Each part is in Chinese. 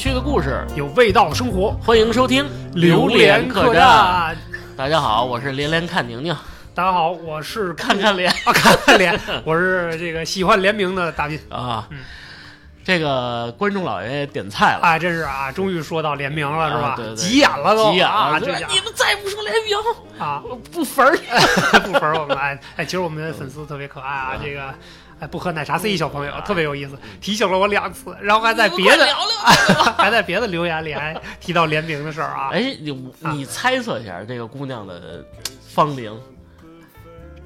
趣的故事，有味道的生活，欢迎收听《榴莲客栈》。大家好，我是连连看宁宁。大家好，我是看看脸啊，看看脸，我是这个喜欢联名的大斌啊。嗯，这个观众老爷点菜了啊，真是啊，终于说到联名了，是吧？急眼了都，急眼了！你们再不说联名啊，不粉儿，不粉儿我们哎哎，其实我们的粉丝特别可爱啊，这个。哎，不喝奶茶 C 小朋友特别有意思，提醒了我两次，然后还在别的 还在别的留言里还提到联名的事儿啊。哎，你你猜测一下这个姑娘的芳龄？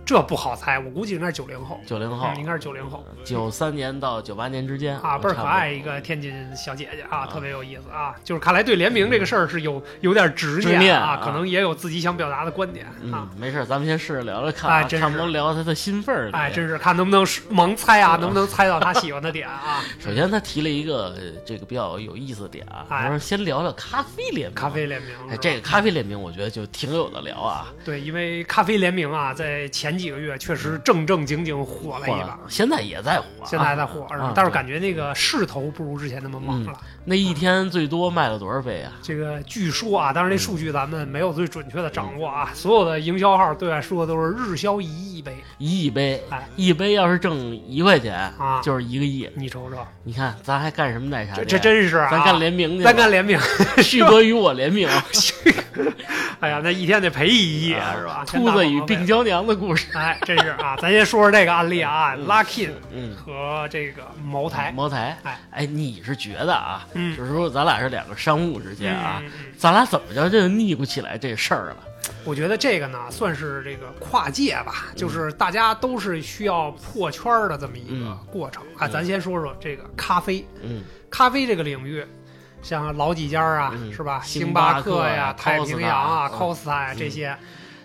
这不好猜，我估计应该是九零后。九零后应该是九零后，九三年到九八年之间啊，倍儿可爱一个天津小姐姐啊，特别有意思啊。就是看来对联名这个事儿是有有点执念啊，可能也有自己想表达的观点啊。没事，咱们先试着聊聊看，看不能聊他的心份儿。哎，真是看能不能盲猜啊，能不能猜到他喜欢的点啊？首先，他提了一个这个比较有意思的点啊，他说先聊聊咖啡联名。咖啡联名，哎，这个咖啡联名，我觉得就挺有的聊啊。对，因为咖啡联名啊，在前几个月确实。正正经经火了一把，现在也在火，现在还在火，但是感觉那个势头不如之前那么猛了。那一天最多卖了多少杯啊？这个据说啊，当然这数据咱们没有最准确的掌握啊。所有的营销号对外说的都是日销一亿杯，一亿杯，哎，一杯要是挣一块钱啊，就是一个亿。你瞅瞅，你看咱还干什么奶茶？这真是，咱干联名去，咱干联名，旭哥与我联名。哎呀，那一天得赔一亿啊是吧？秃子与病娇娘的故事，哎，真是啊！咱先说说这个案例啊，Luckin 嗯和这个茅台，茅台，哎哎，你是觉得啊，嗯，就是说咱俩是两个商务之间啊，咱俩怎么着就腻不起来这事儿了？我觉得这个呢，算是这个跨界吧，就是大家都是需要破圈的这么一个过程。啊。咱先说说这个咖啡，嗯，咖啡这个领域。像老几家啊，是吧？星巴克呀、太平洋啊、Costa 呀这些，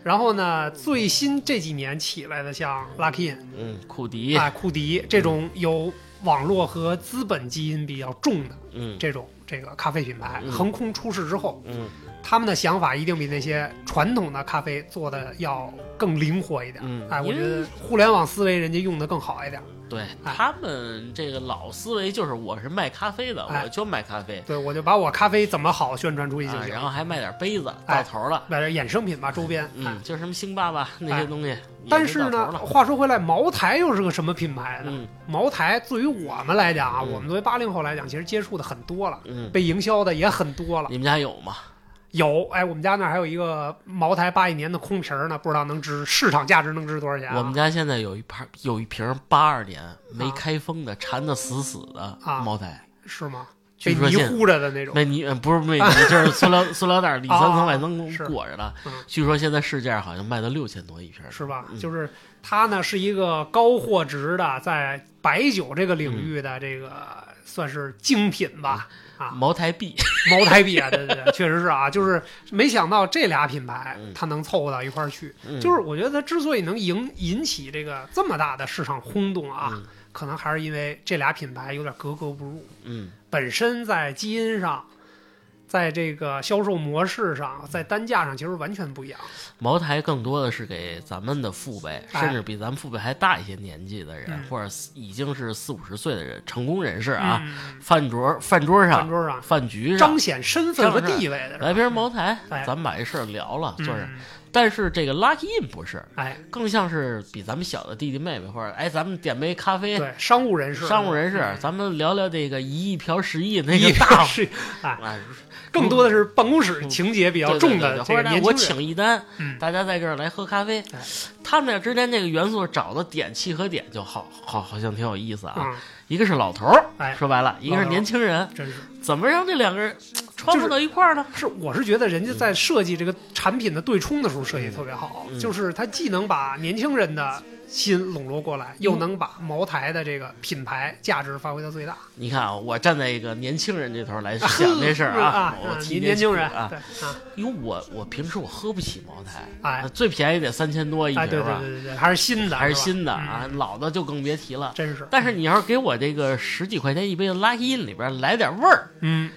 然后呢，最新这几年起来的像 Luckin，嗯，库迪。啊，库迪这种有网络和资本基因比较重的，嗯，这种这个咖啡品牌横空出世之后，嗯，他们的想法一定比那些传统的咖啡做的要更灵活一点，嗯，哎，我觉得互联网思维人家用的更好一点。对他们这个老思维就是我是卖咖啡的，我就卖咖啡。对，我就把我咖啡怎么好宣传出去就行，然后还卖点杯子，到头了，卖点衍生品吧，周边，嗯，就是什么星巴克那些东西。但是呢，话说回来，茅台又是个什么品牌呢？茅台对于我们来讲啊，我们作为八零后来讲，其实接触的很多了，被营销的也很多了。你们家有吗？有哎，我们家那还有一个茅台八一年的空瓶呢，不知道能值市场价值能值多少钱？我们家现在有一盘，有一瓶八二年没开封的，缠的死死的茅台，是吗？被泥糊着的那种？那泥，不是那泥，就是 塑料塑料袋里三层外层裹着的。据说现在市价好像卖到六千多一瓶，是吧？就是它呢，是一个高货值的，在白酒这个领域的这个算是精品吧。啊，茅台币，茅台币啊，对对对，确实是啊，就是没想到这俩品牌它能凑合到一块儿去。就是我觉得它之所以能引引起这个这么大的市场轰动啊，可能还是因为这俩品牌有点格格不入。嗯，本身在基因上。在这个销售模式上，在单价上其实完全不一样。茅台更多的是给咱们的父辈，甚至比咱们父辈还大一些年纪的人，或者已经是四五十岁的人，成功人士啊，饭桌饭桌上、饭桌上、饭局上彰显身份和地位的，来瓶茅台，咱们把这事儿聊了，就是。但是这个 Lucky In 不是，哎，更像是比咱们小的弟弟妹妹，或者哎，咱们点杯咖啡，对，商务人士，商务人士，咱们聊聊这个一亿嫖十亿那个大事，哎，更多的是办公室情节比较重的，或者我请一单，大家在这儿来喝咖啡，他们俩之间这个元素找的点契合点就好，好，好像挺有意思啊。一个是老头儿，说白了，一个是年轻人，真是。怎么让这两个人穿不到一块儿呢？是，我是觉得人家在设计这个产品的对冲的时候设计特别好，就是它既能把年轻人的。心笼络过来，又能把茅台的这个品牌价值发挥到最大。你看啊，我站在一个年轻人这头来 想这事儿啊，提年轻人啊，因为我我平时我喝不起茅台，哎，最便宜得三千多一瓶吧？对对对对，还是新的，还是新的啊，老的就更别提了。真是。但是你要是给我这个十几块钱一杯的 Lucky In 里边来点味儿，嗯。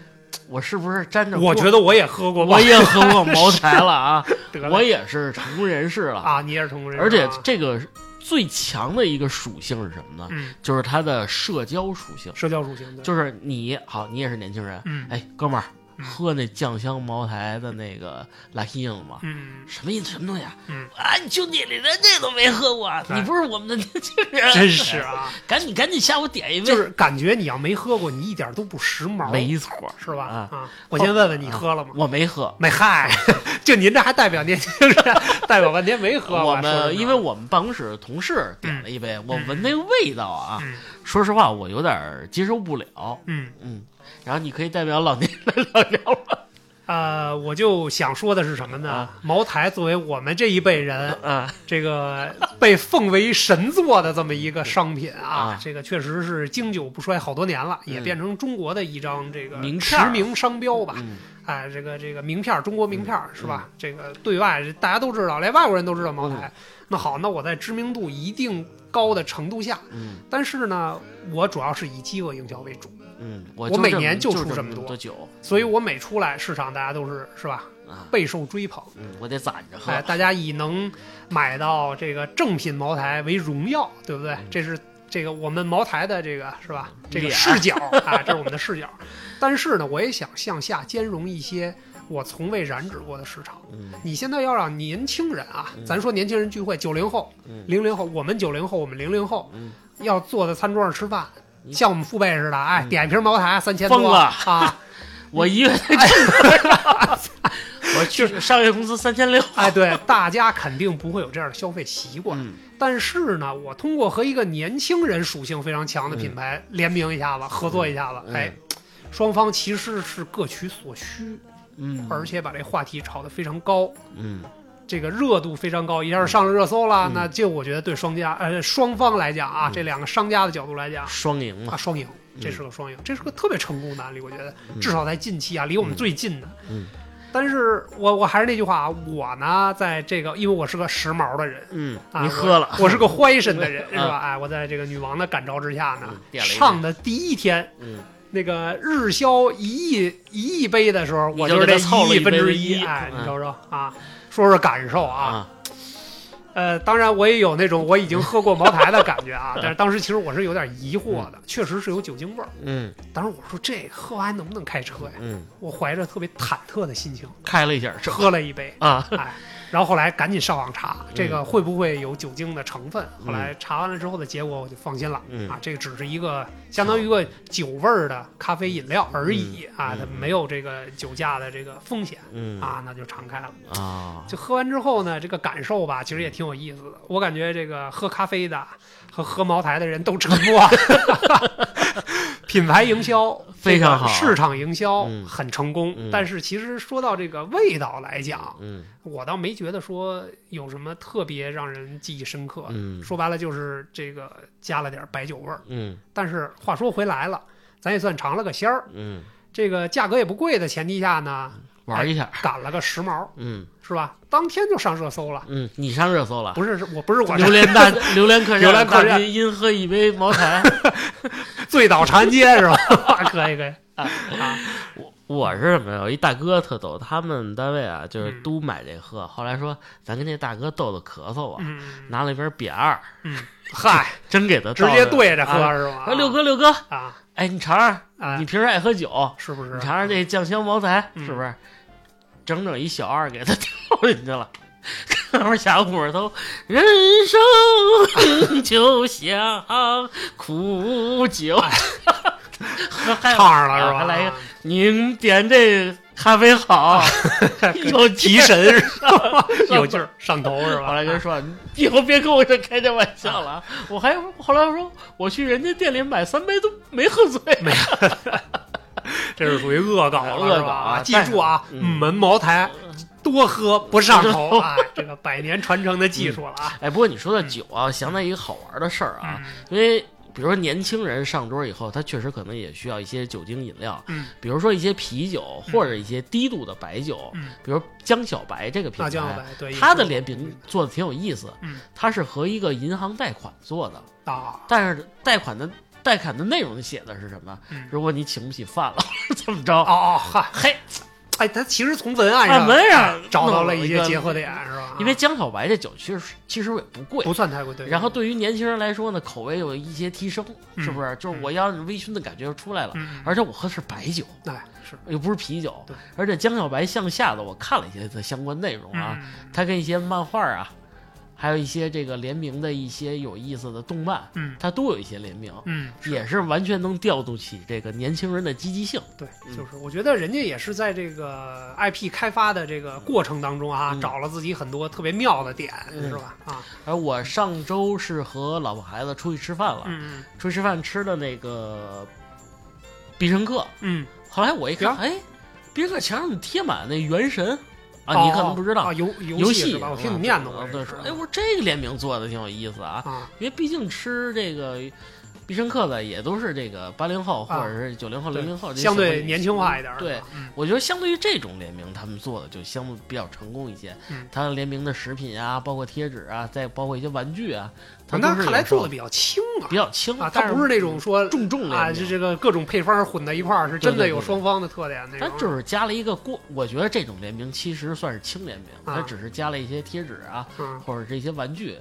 我是不是沾着？我觉得我也喝过，我也喝过茅台了啊！我也是成功人士了啊！你也是成功人士，而且这个最强的一个属性是什么呢？嗯，就是它的社交属性。社交属性，就是你好，你也是年轻人，嗯，哎，哥们儿。喝那酱香茅台的那个拉希了吗？嗯，什么意思？什么东西啊？嗯啊，兄弟，你连这都没喝过，你不是我们的年轻人？真是啊！赶紧赶紧下午点一杯。就是感觉你要没喝过，你一点都不时髦。没错，是吧？啊，我先问问你喝了吗？我没喝。没嗨，就您这还代表年轻人，代表半天没喝。我们因为我们办公室同事点了一杯，我闻那个味道啊，说实话我有点接受不了。嗯嗯，然后你可以代表老年人聊聊吗？呃，我就想说的是什么呢？茅台作为我们这一辈人，啊这个被奉为神作的这么一个商品啊，这个确实是经久不衰好多年了，也变成中国的一张这个驰名商标吧。哎，这个这个名片，中国名片是吧？这个对外大家都知道，连外国人都知道茅台。那好，那我在知名度一定高的程度下，嗯但是呢，我主要是以饥饿营销为主。嗯，我我每年就出这么多酒，所以我每出来市场，大家都是是吧？备受追捧。嗯，我得攒着喝。哎，大家以能买到这个正品茅台为荣耀，对不对？这是这个我们茅台的这个是吧？这个视角啊，这是我们的视角。但是呢，我也想向下兼容一些我从未染指过的市场。嗯，你现在要让年轻人啊，咱说年轻人聚会，九零后、零零后，我们九零后，我们零零后，要坐在餐桌上吃饭。像我们父辈似的，哎，点一瓶茅台三千多啊！我一月 我去上月工资三千六。哎，对，大家肯定不会有这样的消费习惯。但是呢，我通过和一个年轻人属性非常强的品牌联名一下子，合作一下子，哎，双方其实是各取所需，嗯，而且把这话题炒得非常高，嗯。这个热度非常高，一下是上了热搜了。那就我觉得对双家呃双方来讲啊，这两个商家的角度来讲，双赢嘛啊，双赢，这是个双赢，这是个特别成功的案例。我觉得至少在近期啊，离我们最近的。嗯。但是我我还是那句话啊，我呢在这个，因为我是个时髦的人，嗯，你喝了，我是个 fashion 的人，是吧？哎，我在这个女王的感召之下呢，上的第一天，嗯，那个日销一亿一亿杯的时候，我就是这一亿分之一，哎，你瞅瞅啊。说说感受啊，呃，当然我也有那种我已经喝过茅台的感觉啊，但是当时其实我是有点疑惑的，确实是有酒精味儿。嗯，当时我说这喝完能不能开车呀？嗯，我怀着特别忐忑的心情开了一下，喝了一杯啊，哎。然后后来赶紧上网查这个会不会有酒精的成分，后来查完了之后的结果我就放心了啊，这个只是一个相当于一个酒味儿的咖啡饮料而已啊，它没有这个酒驾的这个风险啊，那就敞开了。啊。就喝完之后呢，这个感受吧，其实也挺有意思的。我感觉这个喝咖啡的和喝茅台的人都沉默。品牌营销 非常好，市场营销很成功。但是其实说到这个味道来讲，嗯，我倒没觉得说有什么特别让人记忆深刻。嗯，说白了就是这个加了点白酒味儿。嗯，但是话说回来了，咱也算尝了个鲜儿。嗯，这个价格也不贵的前提下呢。玩一下，赶了个时髦，嗯，是吧？当天就上热搜了，嗯，你上热搜了？不是，是我不是我。榴莲大榴莲客栈，榴莲客栈，因喝一杯茅台，醉倒长安街是吧？可以可以啊。我我是什么呀？有一大哥特逗，他们单位啊，就是都买这喝。后来说，咱跟那大哥逗逗咳嗽啊，拿了一瓶扁二，嗯，嗨，真给他直接对着喝是吧？六哥六哥啊，哎，你尝尝，你平时爱喝酒是不是？你尝尝这酱香茅台是不是？整整一小二给他跳进去了，哥们下屋头，人生就像苦酒，唱上 了是吧？还来一个，您点这咖啡好，有提神是吧？有劲儿，上头是吧？后来就说，以后别跟我这开这玩笑了。我还后来我说，我去人家店里买三杯都没喝醉，没。这是属于恶搞了，恶搞啊！记住啊，门茅台多喝不上头啊！这个百年传承的技术了啊！哎，不过你说的酒啊，想到一个好玩的事儿啊，因为比如说年轻人上桌以后，他确实可能也需要一些酒精饮料，嗯，比如说一些啤酒或者一些低度的白酒，嗯，比如江小白这个品牌，对，它的联名做的挺有意思，嗯，它是和一个银行贷款做的啊，但是贷款的。贷款的内容写的是什么？如果你请不起饭了，怎么着？哦哦，嗨嘿，哎，他其实从文案上文案上找到了一些结合点，是吧？因为江小白这酒其实其实也不贵，不算太贵，对。然后对于年轻人来说呢，口味有一些提升，是不是？就是我要微醺的感觉就出来了，而且我喝的是白酒，对，是又不是啤酒，对。而且江小白向下的，我看了一些的相关内容啊，它跟一些漫画啊。还有一些这个联名的一些有意思的动漫，嗯，它都有一些联名，嗯，也是完全能调动起这个年轻人的积极性。对，就是我觉得人家也是在这个 IP 开发的这个过程当中啊，找了自己很多特别妙的点，是吧？啊，而我上周是和老婆孩子出去吃饭了，嗯出去吃饭吃的那个必胜客，嗯，后来我一看，哎，必胜客墙上贴满那元神。啊，你可能不知道啊，游游戏是吧？我听你念叨过。对，说，哎，我说这个联名做的挺有意思啊，因为毕竟吃这个必胜客的也都是这个八零后或者是九零后、零零后，相对年轻化一点。对，我觉得相对于这种联名，他们做的就相对比较成功一些。他联名的食品啊，包括贴纸啊，再包括一些玩具啊。他那看来做的比较轻啊，比较轻啊，它不是那种说重重啊，就这个各种配方混在一块儿，是真的有双方的特点那种。它就是加了一个过，我觉得这种联名其实算是轻联名，它只是加了一些贴纸啊，或者这些玩具，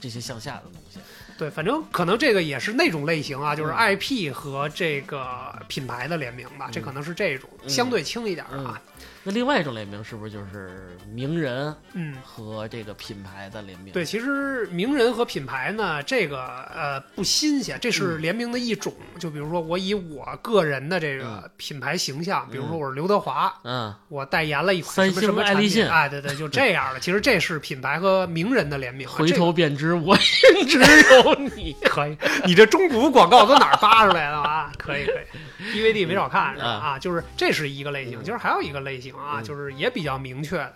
这些向下的东西。对，反正可能这个也是那种类型啊，就是 IP 和这个品牌的联名吧，这可能是这种相对轻一点的啊。那另外一种联名是不是就是名人，嗯，和这个品牌的联名？对，其实名人和品牌呢，这个呃不新鲜，这是联名的一种。就比如说我以我个人的这个品牌形象，比如说我是刘德华，嗯，我代言了一款什么什么爱立信，哎，对对，就这样的。其实这是品牌和名人的联名。回头便知我心只有你。可以，你这中古广告都哪儿扒出来的啊？可以可以，DVD 没少看是吧？啊，就是这是一个类型，其实还有一个类型。啊，就是也比较明确的，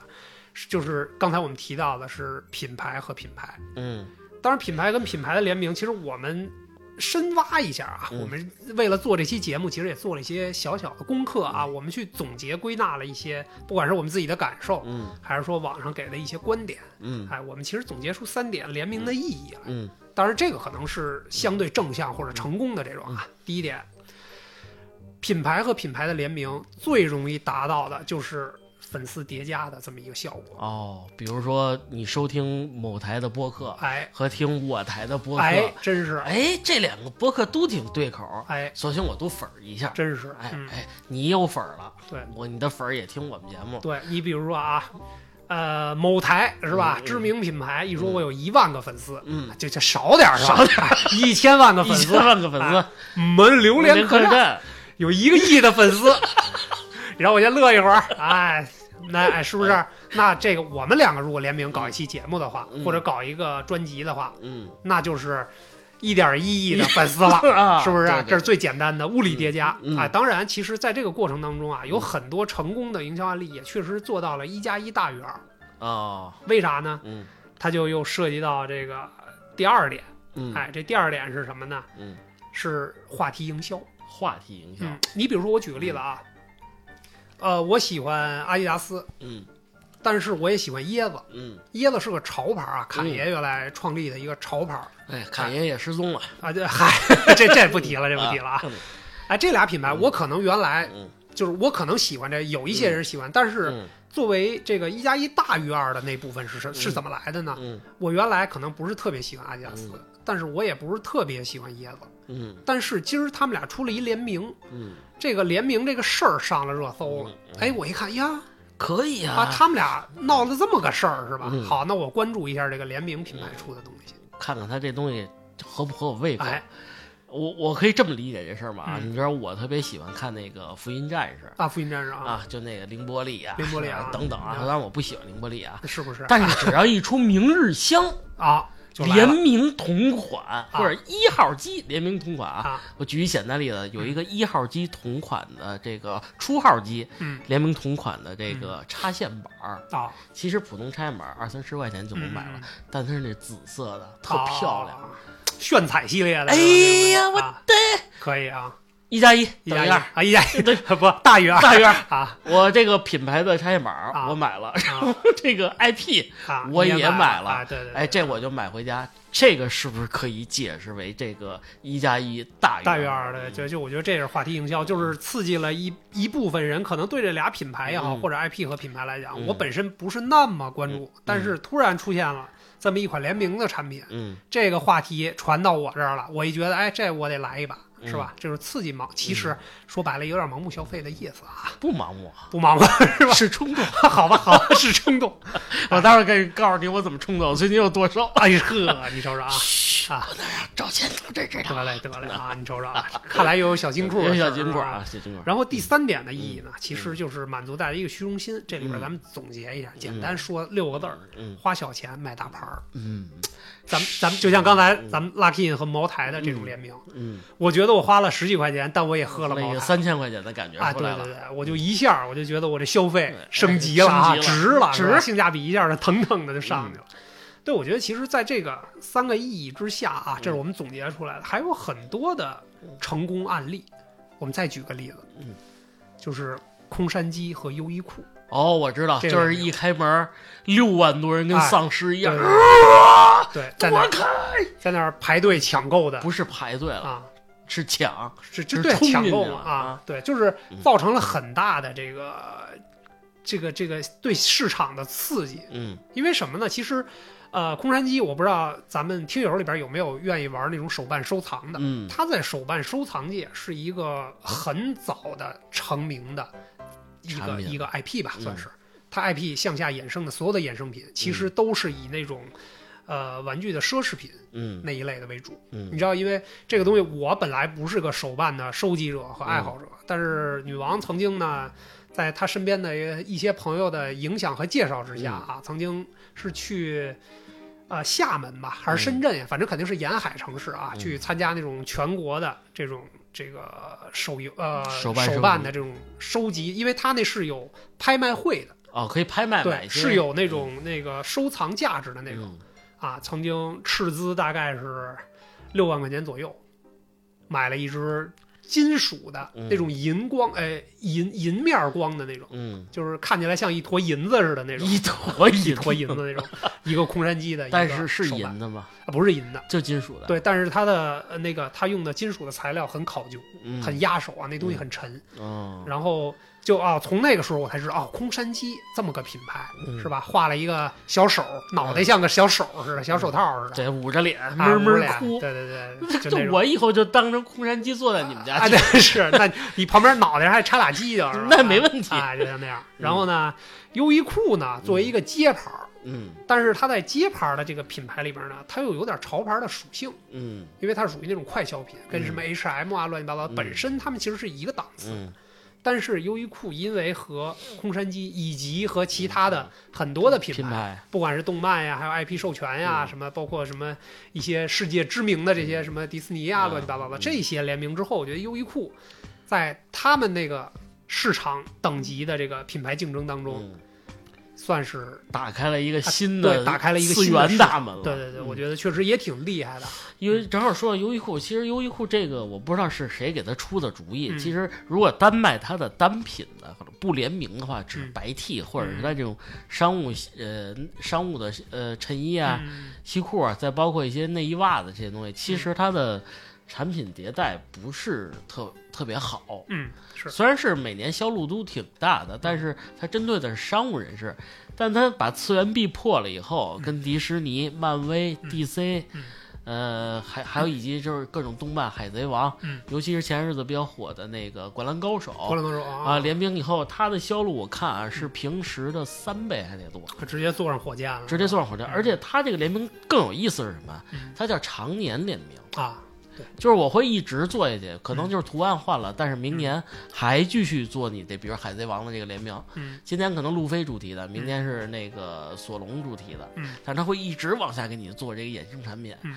就是刚才我们提到的是品牌和品牌。嗯，当然品牌跟品牌的联名，其实我们深挖一下啊，我们为了做这期节目，其实也做了一些小小的功课啊，我们去总结归纳了一些，不管是我们自己的感受，嗯，还是说网上给的一些观点，嗯，哎，我们其实总结出三点联名的意义来。嗯，当然这个可能是相对正向或者成功的这种啊。第一点。品牌和品牌的联名最容易达到的就是粉丝叠加的这么一个效果。哦。比如说你收听某台的播客，哎，和听我台的播客，哎，真是，哎，这两个播客都挺对口，哎，索性我都粉儿一下，真是，哎哎，你有粉儿了，对。我你的粉儿也听我们节目，对你比如说啊，呃，某台是吧？知名品牌一说我有一万个粉丝，嗯，就就少点是吧？少点，一千万个粉丝，一千万个粉丝，门榴莲客栈。有一个亿的粉丝，然后我先乐一会儿，哎，那哎，是不是？那这个我们两个如果联名搞一期节目的话，或者搞一个专辑的话，嗯，那就是一点一亿的粉丝了，是不是？这是最简单的物理叠加啊。当然，其实在这个过程当中啊，有很多成功的营销案例，也确实做到了一加一大于二啊。为啥呢？嗯，它就又涉及到这个第二点，嗯，哎，这第二点是什么呢？嗯，是话题营销。话题营销，你比如说，我举个例子啊，呃，我喜欢阿迪达斯，嗯，但是我也喜欢椰子，嗯，椰子是个潮牌啊，侃爷原来创立的一个潮牌，哎，侃爷也失踪了。啊，这嗨，这这不提了，这不提了啊，哎，这俩品牌我可能原来就是我可能喜欢这，有一些人喜欢，但是作为这个一加一大于二的那部分是是是怎么来的呢？我原来可能不是特别喜欢阿迪达斯，但是我也不是特别喜欢椰子。嗯，但是今儿他们俩出了一联名，嗯，这个联名这个事儿上了热搜了。哎，我一看呀，可以啊，他们俩闹了这么个事儿是吧？好，那我关注一下这个联名品牌出的东西，看看他这东西合不合我胃口。哎，我我可以这么理解这事儿吗？你知道我特别喜欢看那个《福音战士》啊，《福音战士》啊，就那个凌波丽啊，凌波丽啊等等啊。当然我不喜欢凌波丽啊，是不是？但是只要一出明日香啊。联名同款或者一号机联名同款啊！我举一简单例子，有一个一号机同款的这个初号机，联名同款的这个插线板儿。啊，其实普通插线板二三十块钱就能买了，但它是那紫色的，特漂亮，炫彩系列的。哎呀，我的，可以啊。一加一一加一。等于二，啊，一加一。对 不大于二。大于二。啊。我这个品牌的插线板啊。我买了，然后这个 IP 啊！我也也买了啊，对对，对。哎，这我就买回家。这个是不是可以解释为这个一加一大于大于二的，就就我觉得这是话题营销，就是刺激了一一部分人，可能对这俩品牌也好，嗯。或者 IP 和品牌来讲，嗯。我本身不是那么关注，但是突然出现了这么一款联名的产品，嗯。这个话题传到我这儿了，我一觉得，哎，这我得来一把，嗯是吧？这就是刺激盲，其实说白了有点盲目消费的意思啊，不盲目啊，不盲目 是吧？是冲动。好吧，好吧，是冲动。我待会儿给告诉你我怎么冲动，最近有多少。哎呵，你瞅瞅啊，嘘，啊赵倩得知知道。得嘞得嘞啊，你瞅瞅啊，看来又有小金库，有小金库啊，小金库。然后第三点的意义呢，其实就是满足大家一个虚荣心。这里边嗯咱们总结一下，简单说六个字儿：嗯花小钱买大牌儿。嗯咱们咱们就像刚才咱们 Lucky 和茅台的这种联名，嗯，我觉得我花了十几块钱，但我也喝了那个茅台。三千块钱的感觉啊。对对对，我就一下我就觉得我这消费升级了啊，值了，值性价比一下就腾腾的就上去了。对，我觉得其实在这个三个意义之下啊，这是我们总结出来的，还有很多的成功案例。我们再举个例子，嗯，就是空山鸡和优衣库，哦，我知道，这个就是一开门六万多人跟哎丧尸一样对，啊对，在那儿开！在那儿排队抢购的不是排队了，啊，是抢。是这对冲进抢购去了嘛啊啊，对，就是嗯造成了很大的这个这个这个对市场的刺激。嗯因为什么呢？其实，呃，空山鸡我不知道咱们听友里边有没有愿意玩那种手办收藏的。嗯它在手办收藏界是一个很早的成名的一个一个 IP 吧，嗯算是。它 IP 向下衍生的所有的衍生品，其实都是以那种，呃，玩具的奢侈品嗯那一类的为主。嗯你嗯知道，因为这个东西，我本来不是个手办的收集者和爱好者，嗯但是女王曾经呢，在她身边的一些朋友的影响和介绍之下嗯啊，曾经是去。呃，厦门吧，还是深圳呀？反正肯定是沿海城市啊，嗯去参加那种全国的这种这个手游呃手办的这种收集，因为它那是有拍卖会的，哦，可以拍卖买对，是有那种那个收藏价值的那种。嗯啊，曾经斥资大概是六万块钱左右，买了一只金属的、嗯。那种银光，哎，银银面光的那种，嗯，就是看起来像一坨银子似的那种，一坨一坨银子那种，一个空山鸡的但是是银的吗？啊，不是银的。就金属的，对，但是它的呃那个它用的金属的材料很考究，嗯，很压手啊，那东西很沉。哦，然后就啊，从那个时候我才知道，哦，空山鸡这么个品牌，嗯是吧？画了一个小手，脑袋像个小手似的，小手套似的，对捂着脸啊闷脸闷哭。对对对，就。我以后就当成空山鸡坐在你们家啊，对，是，那你旁边脑袋上还插俩犄角，是 那没问题啊，就像那样。然后呢，优衣库呢，作为一个街牌儿，嗯但是它在街牌儿的这个品牌里边呢，它又有点潮牌的属性，嗯因为它属于那种快消品，跟什么 H&M 啊乱七八糟，嗯本身它们其实是一个档次。嗯但是优衣库因为和空山鸡以及和其他的很多的品牌，品牌，不管是动漫呀，还有 IP 授权呀，嗯。什么包括什么一些世界知名的这些什么迪士尼呀，嗯乱七八糟的嗯。这些联名之后，我觉得优衣库在他们那个市场等级的这个品牌竞争当中，嗯，算是打开了一个新对的打开了一个次新大门了。对对对，嗯我觉得确实也挺厉害的。因为正好说到优衣库，其实优衣库这个我不知道是谁给他出的主意。嗯其实如果单卖它的单品的或者不联名的话，只是嗯白 T、或者是它这种商务呃商务的呃衬衣啊、嗯西裤啊，再包括一些内衣袜子这些东西，其实它的产品迭代不是特特别好。嗯，是虽然是每年销路都挺大的，但是它针对的是商务人士，但它把次元壁破了以后，嗯跟迪士尼、漫威、嗯 DC，嗯呃，还还有以及就是各种动漫，海贼王，嗯尤其是前日子比较火的那个灌篮高手灌篮高手啊，联名以后，它的销路我看啊是平时的三倍还得多，直接坐上火箭了，直接坐上火箭，嗯而且它这个联名更有意思是什么嗯？它叫常年联名。啊，就是我会一直做下去，可能就是图案换了，但是明嗯年还继续做你的，比如海贼王的这个联名，嗯。今年可能路飞主题的，明年是那个索隆主题的，嗯。但他会一直往下给你做这个衍生产品，嗯。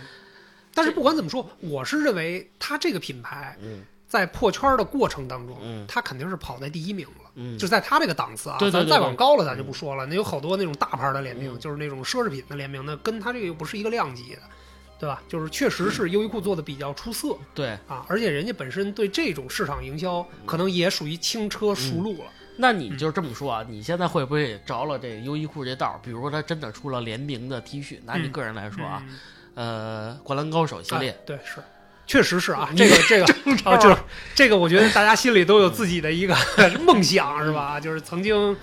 但是不管怎么说，我是认为他这个品牌嗯。在破圈的过程当中，嗯。它肯定是跑在第一名了。嗯，就在他这个档次啊，对对对咱再往高了咱就不说了。那有好多那种大牌的联名，嗯。就是那种奢侈品的联名，那跟他这个又不是一个量级的。对吧？就是确实是优衣库做的比较出色对，啊，而且人家本身对这种市场营销可能也属于轻车熟路了。那你就这么说啊？你现在会不会着了这优衣库这道儿？比如说，他真的出了联名的 T 恤，拿你嗯个人来说啊，嗯呃，灌篮高手系列哎，对是。确实是啊，这个这个 啊，就是这个，我觉得大家心里都有自己的一个 梦想，是吧？就是曾经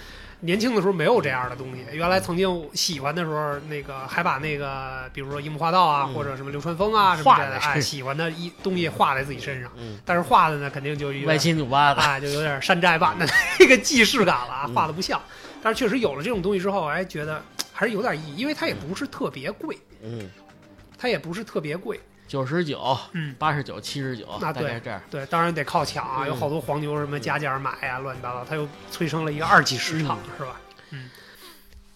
年轻的时候没有这样的东西，原来曾经喜欢的时候，那个还把那个，比如说樱木花道啊，嗯。或者什么流川枫啊什么的，哎，喜欢的一东西画在自己身上，嗯，但是画的呢，肯定就有歪点七扭八的，啊，就有点山寨版的那个既视感了画的不像。但是确实有了这种东西之后，哎，觉得还是有点意义，因为它也不是特别贵，嗯，它也不是特别贵，九十九、嗯。八十九、七十九，那对大概这样。对，当然得靠抢啊，嗯有好多黄牛什么加价买呀、乱七八糟，他又催生了一个二级市场，是吧？嗯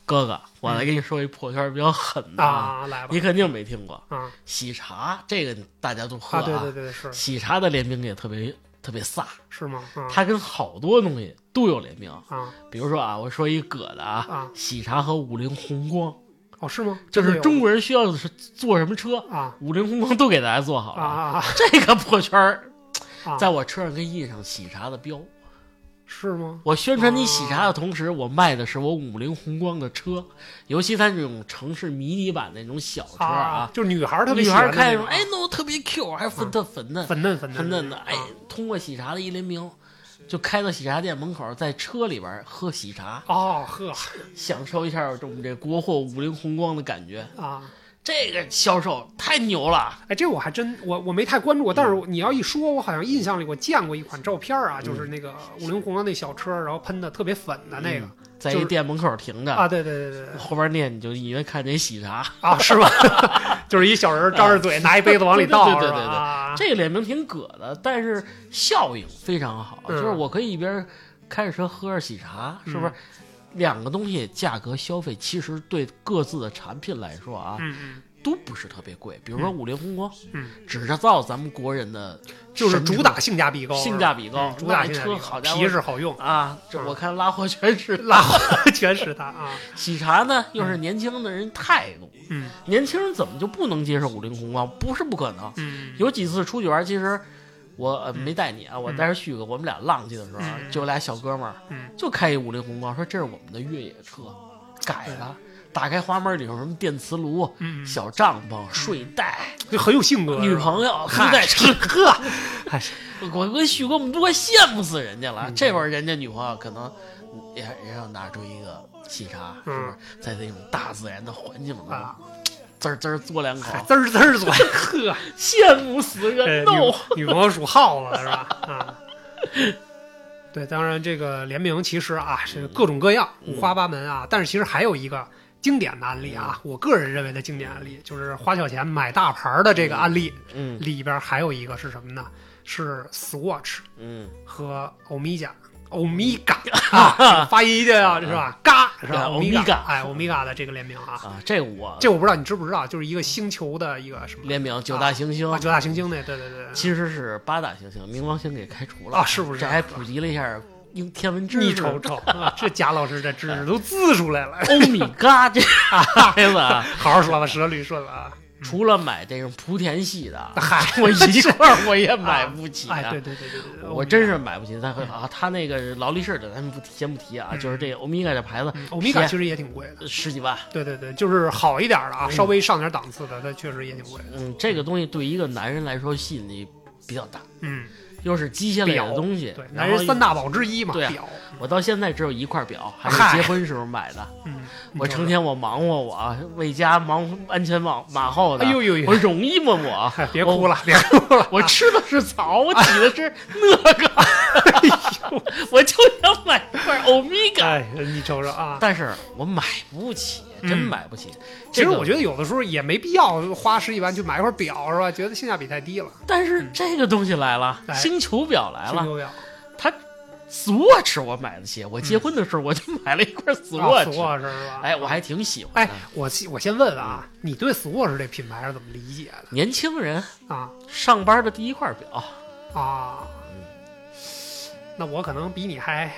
哥哥，我来跟你说一破圈比较狠的，啊，来吧你，肯定没听过啊喜茶，这个大家都喝啊，对对对，是喜茶的联名也特别特别飒，是吗？啊它跟好多东西都有联名。啊比如说啊，我说一葛的啊，啊，喜茶和五菱宏光，哦，是吗？就是中国人需要的是坐什么车，啊五菱宏光都给大家做好了。啊啊 这个破圈儿啊，在我车上可以印上喜茶的标。是吗？我宣传你喜茶的同时，我卖的是我五菱宏光的车，尤其它这种城市迷你版的那种小车啊，就是女孩特别女喜孩看着说，欢的那种哎，那我特别 Q，还粉特粉嫩，粉嫩粉嫩的，哎啊，通过喜茶的一联名，就开到喜茶店门口，在车里边喝喜茶，哦呵享受一下我们这国货五菱宏光的感觉。啊。这个销售太牛了，哎，这我还真我我没太关注过，但是你要一说，我好像印象里我见过一款照片啊，就是那个五菱宏光那小车，然后喷的特别粉的那个、在就是一店门口停着，啊，对对对对对后边念你就以为看见喜茶。啊，是吧？就是一小人张着嘴拿一杯子往里倒？对对对对这个脸名挺葛的，但是效应非常好，嗯就是我可以一边开着车喝着喜茶，是不是？两个东西价格消费其实对各自的产品来说啊，嗯嗯都不是特别贵。比如说五菱宏光，嗯，只造咱们国人的就是主打性价比高，性价比高嗯，主打那车好家伙皮实好用，啊！这嗯我看拉货全是 拉货全是它啊，喜茶呢，又是年轻的人态度，嗯年轻人怎么就不能接受五菱宏光？不是不可能。嗯，有几次出去玩，其实我、呃、没带你啊，我带着旭哥，我们俩浪去的时候就俩小哥们儿，嗯就开一五菱宏光，说这是我们的越野车，改了。打开花门里头什么电磁炉、嗯，小帐篷、睡袋、就很有性格，女朋友都嗨在车。呵，嗨我跟旭哥我们都快羡慕死人家了。嗯这会儿人家女朋友可能也也要拿出一个细茶，是不是嗯？在那种大自然的环境中，啊，滋儿滋儿嘬两口，滋儿滋儿嘬，呵，羡慕死这人女喽！女朋友属耗子是吧？啊。对，当然这个联名其实啊是各种各样、嗯五花八门啊，但是其实还有一个经典的案例啊，嗯。我个人认为的经典案例就是花小钱买大牌的这个案例，嗯里边还有一个是什么呢？是 Swatch 嗯，和欧米伽。欧米伽啊，发音一定要 是吧？嘎是吧？欧米伽哎，欧米伽的这个联名啊，啊，这我这我不知道你知不知道，就是一个星球的一个什么？联名九大行星。啊，，九大行星那，对对对，其实是八大行星，冥王星给开除了。啊是不是？这还普及了一下用天文知识。你瞅瞅啊，这贾老师这知识都滋出来了，欧米伽这孩子啊，好好说吧，舌捋顺了啊。除了买这种莆田系的，嗨，我一块我也买不起哎，啊对。对对对对，我真是买不起，他啊，他那个劳力士的，咱们不提先不提啊，嗯。就是这个欧米伽这牌子嗯欧米伽其实也挺贵的，十几万，对对对，就是好一点的啊，嗯。稍微上点档次的，它确实也挺贵的。嗯，这个东西对一个男人来说吸引力比较大，嗯，又是机械类表的东西，男人三大宝之一嘛，对。我到现在只有一块表，还嗨是结婚时候买的。嗯，我成天我忙活我为家忙安全网马后的，哎呦呦呦我容易吗我？别哭了，别哭了，我吃的是草，我起的是那个，我就想买一块欧米伽，哎，你瞅瞅啊。但是我买不起，真嗯买不起。其实我觉得有的时候也没必要花十几万去买一块表，是吧？觉得性价比太低了。但是这个东西来了，哎星球表来了，星球表它 Swatch 我买得起，我结婚的时候我就买了一块啊 Swatch，，Swatch 是吧？哎，我还挺喜欢哎。，我先我先问问啊，你对 Swatch 这品牌是怎么理解的年轻人啊？上班的第一块表，啊，嗯那我可能比你还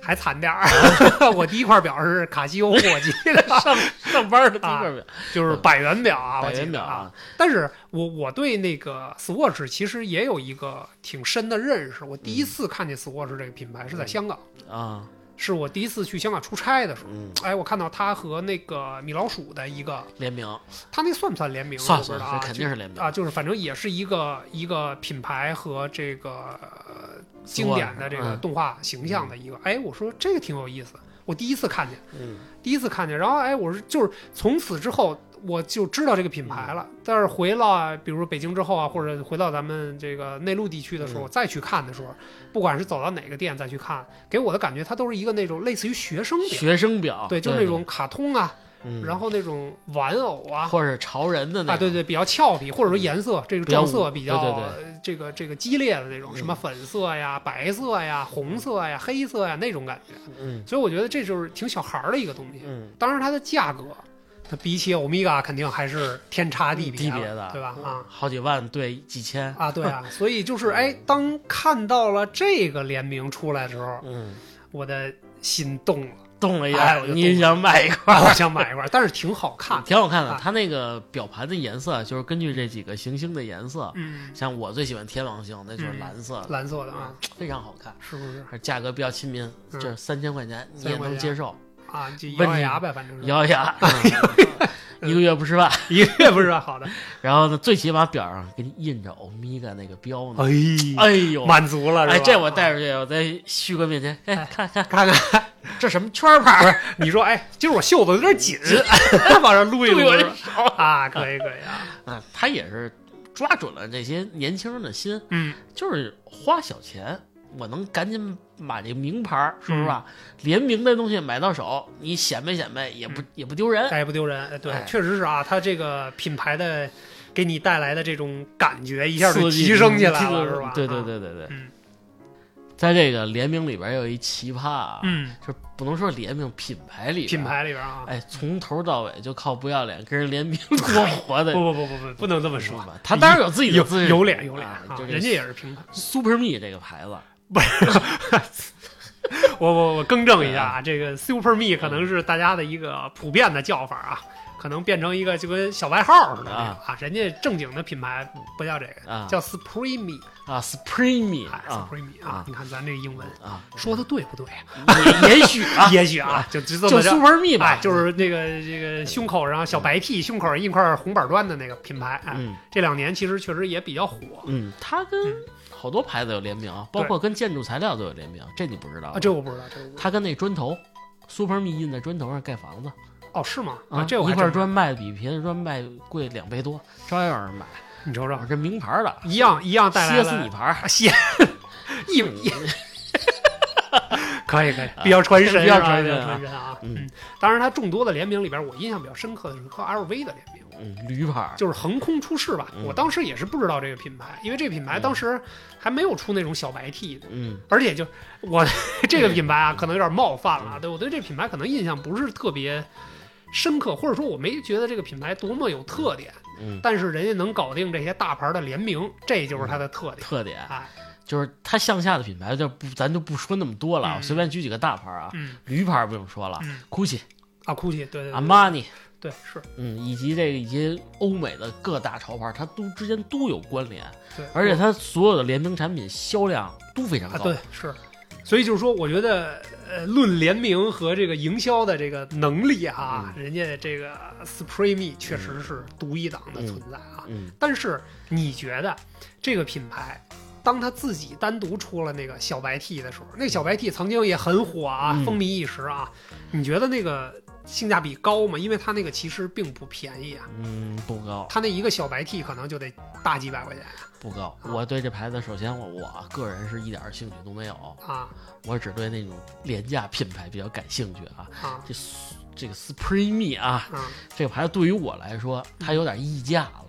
还惨点儿。我第一块表是卡西欧，我记 得上上班的第一块表，就是百元表啊，百元表啊。但是我我对那个 Swatch 其实也有一个挺深的认识。我第一次看见 Swatch 这个品牌是在香港，啊，是我第一次去香港出差的时候。嗯，哎，我看到它和那个米老鼠的一个，联名，它那算不算联名？算算，肯定是联名啊，就是反正也是一个一个品牌和这个、呃、经典的这个嗯动画形象的一个。哎，我说这个挺有意思，我第一次看见，嗯第一次看见，然后哎，我是就是从此之后我就知道这个品牌了。但是回到比如说北京之后啊，或者回到咱们这个内陆地区的时候，嗯再去看的时候，不管是走到哪个店再去看，给我的感觉它都是一个那种类似于学生表。学生表，对，就是那种卡通啊，嗯，然后那种玩偶啊，或者是潮人的那啊，对，对，比较俏皮，或者说颜色这个比较撞色比较这个这个激烈的那种，嗯。什么粉色呀、白色呀、红色呀、黑色呀那种感觉。嗯。所以我觉得这就是挺小孩儿的一个东西。嗯，当然，它的价格，它比起欧米伽肯定还是天差地别了，级别的，对吧？啊。好几万对几千，啊，对啊，所以就是哎，当看到了这个联名出来的时候，嗯，我的心动了，动了一下，哎我就你想买一块儿，我想买一块儿，但是挺好看。挺好看的。啊。它那个表盘的颜色就是根据这几个行星的颜色，嗯，像我最喜欢天王星，那就是嗯蓝色的，蓝色的啊，非常好看，是不是？而价格比较亲民，就是三千块钱你也3000块钱能接受，啊？就咬咬牙呗，反正是。咬咬牙，嗯 一个月不吃饭。一个月不吃饭？好的，然后呢，最起码表上给你印着欧米伽那个标呢。哎，哎呦，满足了？哎，这我带出去，我在旭哥面前，哎，哎看看看看，这什么圈牌儿？你说哎，今儿我袖子有点紧，往上撸一撸啊，可以可以啊，啊，他也是抓准了这些年轻人的心，嗯，就是花小钱，我能赶紧买这名牌儿，是不是联名的东西买到手，你显摆显摆也不也不丢人。也不丢人，哎对哎，确实是啊，它这个品牌的给你带来的这种感觉一下就提升起来了，是吧？对对啊，对对对，嗯在这个联名里边有一奇葩啊，嗯，就不能说联名品牌里品。牌里边啊，哎，从头到尾就靠不要脸跟人联名 过活的，不不不不不，不能这么说，吧？他当然有自己的有资，有脸有脸人家也是品牌。Super Me 这个牌子，我我我更正一下啊，这个 Super Me 可能是大家的一个普遍的叫法啊，可能变成一个就跟小外号似的啊。啊，人家正经的品牌不叫这个，啊。叫 Supreme Me，啊，Supreme Me 哎啊，Supreme Me 啊啊，你看咱这个英文啊，说的对不对啊？也也许啊，也许啊，就就这就么着。Super Me 吧哎，，就是那个这个胸口上小白 T，胸口上印块红板砖的那个品牌，哎，嗯。这两年其实确实也比较火嗯，它跟好多牌子有联名，包括跟建筑材料都有联名，这你不知道啊，这我不知道，这我不知道它跟那砖头，Super Me 印在砖头上盖房子哦，是吗？啊，这我一块砖卖的比别的砖卖贵两倍多，照样有人买。你瞅瞅，这名牌的，一样一样带来歇了斯底牌，啊，歇一一 可以可以，比较传神，比较传神啊。嗯嗯，当然，它众多的联名里边，我印象比较深刻的是和 LV 的联名，嗯，驴牌，就是横空出世吧。嗯。我当时也是不知道这个品牌，因为这个品牌当时还没有出那种小白 T 的，嗯。而且就我 这个品牌啊，可能有点冒犯了，对我对这品牌可能印象不是特别深刻，或者说我没觉得这个品牌多么有特点，嗯，但是人家能搞定这些大牌的联名，这就是它的特点。特点。啊，就是它向下的品牌就不，咱就不说那么多了，嗯。我随便举几个大牌啊，嗯。驴牌不用说了嗯，GUCCI、啊，GUCCI，对对对，阿玛尼，对是，嗯，以及这个一些欧美的各大潮牌，它都之间都有关联，对，而且它所有的联名产品销量都非常啊，高。对是，所以就是说，我觉得呃，论联名和这个营销的这个能力啊，人家这个 Supreme 确实是独一档的存在啊。嗯但是你觉得这个品牌？当他自己单独出了那个小白 T 的时候，那个小白 T 曾经也很火啊，嗯风靡一时啊。你觉得那个性价比高吗？因为它那个其实并不便宜啊，嗯，不高它那一个小白 T 可能就得大几百块钱不高。啊我对这牌子，首先我我个人是一点兴趣都没有，啊我只对那种廉价品牌比较感兴趣啊。啊这这个 Supreme 啊，啊！这个牌子对于我来说，它有点溢价了。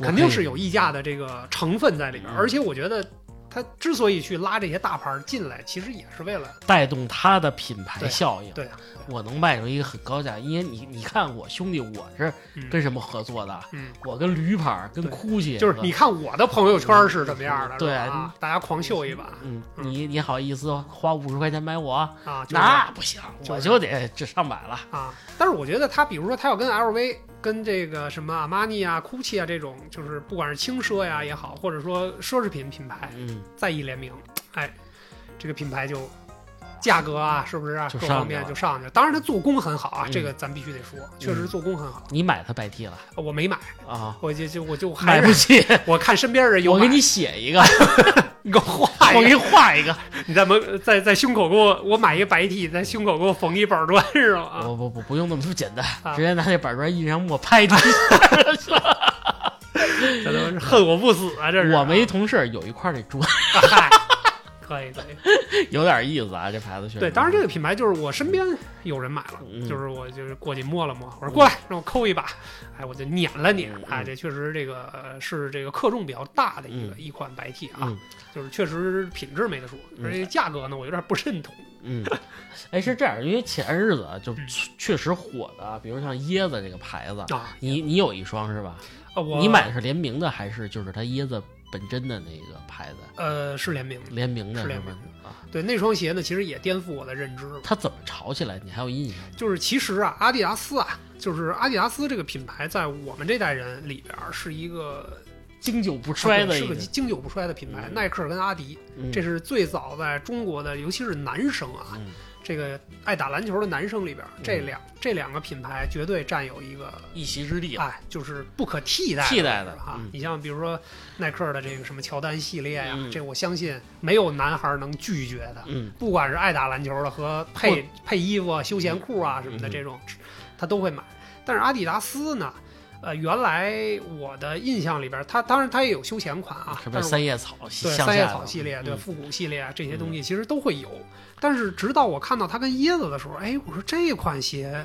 肯定是有溢价的这个成分在里边，嗯而且我觉得它之所以去拉这些大牌儿进来，其实也是为了带动他的品牌效应。对啊，我能卖出一个很高价，因为你你看我兄弟，我是嗯跟什么合作的？嗯，我跟驴牌儿、跟对 GUCCI，就是你看我的朋友圈是什么样的，对啊，大家狂秀一把嗯，嗯你你好意思花五十块钱买我？啊，就是那不行，就是我就得这上百了。啊，但是我觉得他，比如说他要跟 LV、跟这个什么阿玛尼啊、GUCCI 啊这种，就是不管是轻奢呀也好，或者说奢侈品品牌嗯，再一联名，哎，这个品牌就价格啊，是不是啊就各方上面就上去了？当然，它做工很好啊，嗯这个咱必须得说，确实做工很好。你买它白 T 了我没买，啊？我就就我就还买不起，我看身边人有，我给你写一个，你给我画我给你，画一个。你在门在在胸口给我我买一个白 T，在胸口给我缝一板砖是吗？啊，不不不，不用那么简单，啊直接拿那板砖印上墨拍出去。这都是恨我不死啊！这是我们一同事有一块那砖，嗨，可以可以。有点意思啊，这牌子确实。对，当然这个品牌就是我身边有人买了，嗯就是我就是过去摸了摸，我说过来让我抠一把，哎，我就捻了捻嗯，哎，这确实这个呃是这个克重比较大的一个、嗯一款白 T 啊，嗯就是确实品质没得说，嗯而且价格呢我有点不认同。嗯，哎，是这样，因为前日子啊就嗯确确实火的，比如像椰子这个牌子，啊，你你有一双是吧？你买的是联名的还是就是它椰子本真的那个牌子？呃是联名的，联名的是联名的？啊，对那双鞋呢其实也颠覆我的认知了，它怎么炒起来？你还有印象？就是其实啊阿迪达斯啊，就是阿迪达斯这个品牌在我们这代人里边儿是一个经久不衰的是个，经久不衰的品牌，嗯耐克跟阿迪。嗯这是最早在中国的，尤其是男生啊，嗯这个爱打篮球的男生里边，这嗯两这两个品牌绝对占有一个，一席之地，哎，就是不可替代替代的哈嗯。你像比如说耐克的这个什么乔丹系列呀嗯，这我相信没有男孩能拒绝的。嗯不管是爱打篮球的和配配衣服啊、休闲裤啊什么的嗯这种，他都会买。但是阿迪达斯呢？呃，原来我的印象里边，它当然它也有休闲款啊，什么但是三叶草对三叶草系列，对嗯复古系列啊，这些东西其实都会有。但是直到我看到它跟椰子的时候，哎，我说这款鞋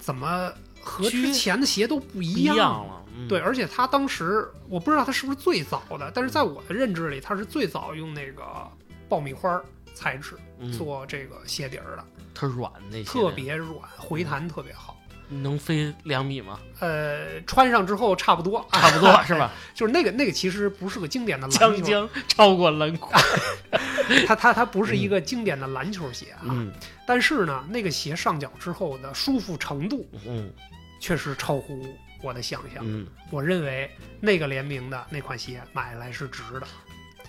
怎么和之前的鞋都不不一样？了，嗯对，，而且它当时我不知道它是不是最早的，但是在我的认知里，它是最早用那个爆米花材质嗯做这个鞋底儿的，特软那些，特别软，回弹特别好。能飞两米吗？呃，穿上之后差不多，差不多 是吧？就是那个那个其实不是个经典的篮球，超过篮筐，它它它不是一个经典的篮球鞋啊。嗯但是呢，那个鞋上脚之后的舒服程度嗯确实超乎我的想象。嗯，我认为那个联名的那款鞋买来是值的，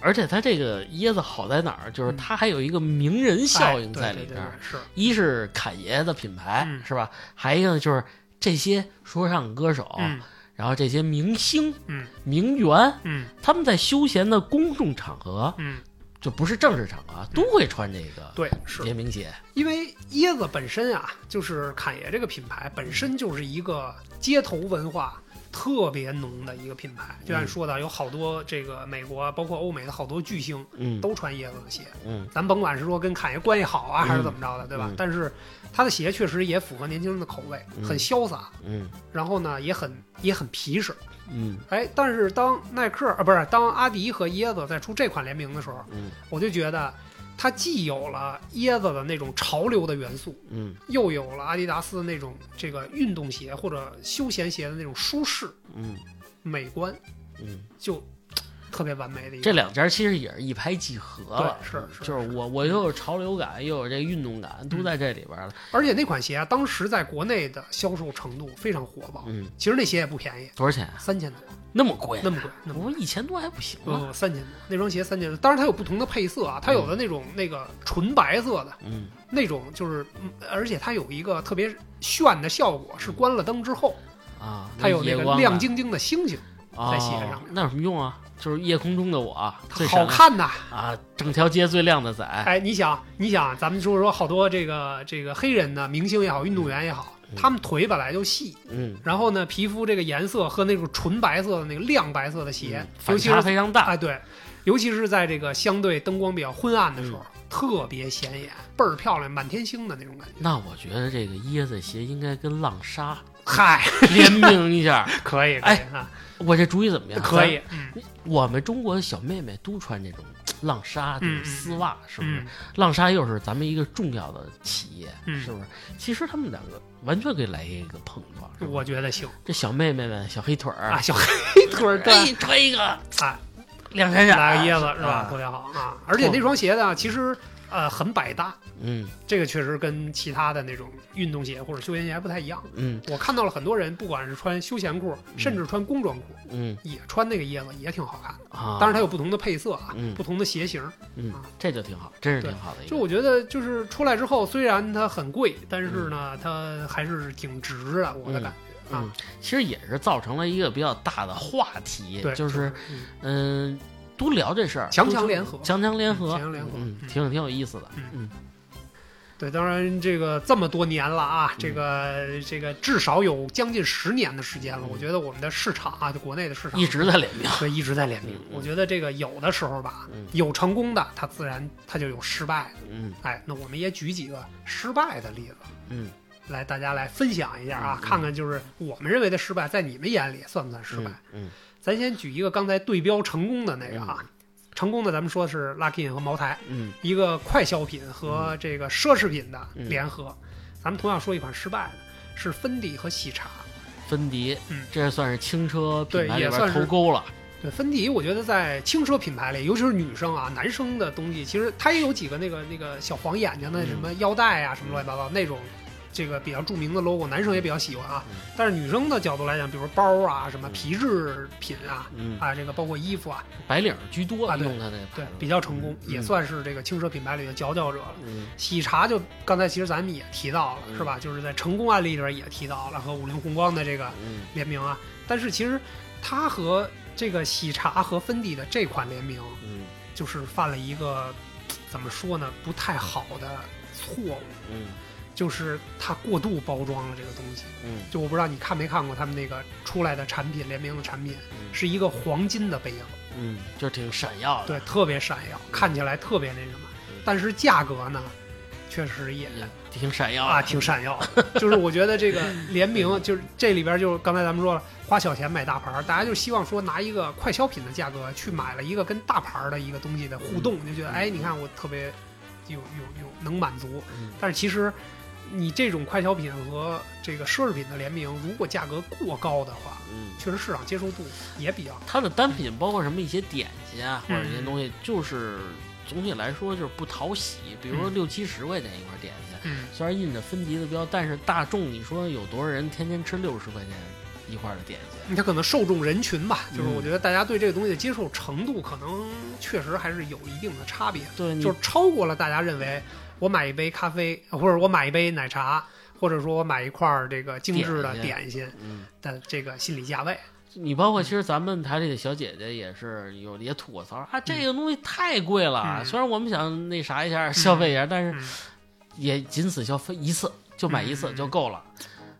而且它这个椰子好在哪儿？就是嗯它还有一个名人效应哎在里边儿。一是侃爷的品牌、嗯是吧？还一个呢就是这些说唱歌手，嗯然后这些明星、嗯名媛，嗯他们在休闲的公众场合，嗯，就不是正式场合，都会穿这个对，是联名鞋。因为椰子本身啊，就是侃爷这个品牌本身就是一个街头文化。特别浓的一个品牌，就像你说的，有好多这个美国包括欧美的好多巨星嗯。都穿椰子的鞋，嗯。咱甭管是说跟侃爷关系好啊，嗯。还是怎么着的，对吧？嗯。但是他的鞋确实也符合年轻人的口味，嗯。很潇洒，嗯。然后呢也很也很皮实。嗯。哎，但是当耐克啊，不是当阿迪和椰子在出这款联名的时候，嗯。我就觉得它既有了椰子的那种潮流的元素，嗯又有了阿迪达斯那种这个运动鞋或者休闲鞋的那种舒适、嗯美观，嗯，就特别完美的一个。这两家其实也是一拍即合了，对是是就是我我又有潮流感，又有这运动感，都在这里边了。而且那款鞋啊，当时在国内的销售程度非常火爆。嗯，其实那鞋也不便宜，多少钱啊？三千多，那么贵？那么贵，那么贵。我一千多还不行不吗？不，三千多，那双鞋三千多。当然它有不同的配色啊，它有的那种那个纯白色的嗯那种，就是，嗯而且它有一个特别炫的效果，是关了灯之后，啊，它有那个光亮晶晶的星星，在鞋上那有什么用啊？就是夜空中的我最好闪看呐！啊，整条街最亮的仔。哎，你想，你想，咱们说说好多这个这个黑人的明星也好，运动员也好，嗯他们腿本来就细，嗯，然后呢，皮肤这个颜色和那种纯白色的那个亮白色的鞋嗯，反差尤其是非常大。哎对，尤其是在这个相对灯光比较昏暗的时候，嗯特别显眼，倍儿漂亮，满天星的那种感觉。那我觉得这个椰子鞋应该跟浪莎嗨，联名一下。可以，哎啊，我这主意怎么样？可以，嗯。我们中国的小妹妹都穿这种浪莎这种嗯嗯丝袜，是不是？嗯浪莎又是咱们一个重要的企业，嗯是不是？其实他们两个完全可以来一个碰撞。是吧？我觉得行。这小妹妹们小黑腿儿。啊，，小黑 腿儿给你，穿一个。啊，亮闪闪，拿个椰子是吧？啊。特别好啊！而且那双鞋呢，其实呃很百搭，嗯。这个确实跟其他的那种运动鞋或者休闲鞋还不太一样。嗯。我看到了很多人，不管是穿休闲裤，甚至穿工装裤，嗯。也穿那个椰子，也挺好看的。啊，当然它有不同的配色啊，嗯。不同的鞋型。嗯啊，这就挺好，真是挺好的。就我觉得，就是出来之后，虽然它很贵，但是呢，它还是挺值的，我的感觉啊。嗯。，其实也是造成了一个比较大的话题，对，就是嗯。嗯，多聊这事儿，强强联合。强强联合，强强联合。挺挺有意思的，嗯。嗯对，当然这个这么多年了啊，这个这个至少有将近十年的时间了。嗯我觉得我们的市场啊，就国内的市场一直在联名，对一直在联名。我觉得这个有的时候吧，嗯有成功的，它自然它就有失败的。嗯哎，那我们也举几个失败的例子。嗯，来，大家来分享一下啊，看看就是我们认为的失败，在你们眼里算不算失败？嗯，咱先举一个刚才对标成功的那个啊，成功的咱们说的是 Luckin 和茅台，嗯一个快消品和这个奢侈品的嗯联合。咱们同样说一款失败的，是芬迪和喜茶。芬迪，嗯这算是轻奢品牌里边对也算是头钩了，对，芬迪我觉得在轻奢品牌里，尤其是女生啊，男生的东西，其实它也有几个那个那个小黄眼睛的嗯什么腰带啊，什么乱七八糟那种。这个比较著名的 logo，男生也比较喜欢啊。嗯。但是女生的角度来讲，比如包啊、什么皮质品啊，嗯，啊，这个包括衣服啊，白领居多啊对用它那对比较成功，嗯。也算是这个轻奢品牌里的佼佼者了。嗯。喜茶就刚才其实咱们也提到了，嗯。是吧？就是在成功案例里边也提到了和五菱宏光的这个嗯。联名啊。但是其实它和这个喜茶和芬迪的这款联名，嗯。就是犯了一个怎么说呢，不太好的错误，嗯就是它过度包装了这个东西。嗯。就我不知道你看没看过他们那个出来的产品，联名的产品嗯。是一个黄金的背影，嗯，就挺闪耀的，对，特别闪耀，看起来特别那什么。嗯，但是价格呢，确实也也挺闪耀啊，挺闪耀。就是我觉得这个联名，就是这里边就是刚才咱们说了，花小钱买大牌儿，大家就希望说拿一个快消品的价格去买了一个跟大牌儿的一个东西的互动，就觉得哎，你看我特别有有有能满足。嗯。但是其实你这种快消品和这个奢侈品的联名，如果价格过高的话，嗯。确实市场接受度也比较它的单品包括什么一些点心啊，或者一些嗯东西，就是总体来说就是不讨喜。比如说嗯六七十块钱一块点心，嗯虽然印着分级的标，但是大众你说有多少人天天吃六十块钱一块的点心？它可能受众人群吧，就是嗯我觉得大家对这个东西的接受程度，可能确实还是有一定的差别。对，就是超过了大家认为我买一杯咖啡，或者我买一杯奶茶，或者说我买一块儿这个精致的点点心嗯，的这个心理价位。你包括其实咱们台里的小姐姐也是有也吐过槽啊，这个东西太贵了。嗯虽然我们想那啥一下消费一下，但是嗯也仅此消费一次，就买一次嗯就够了。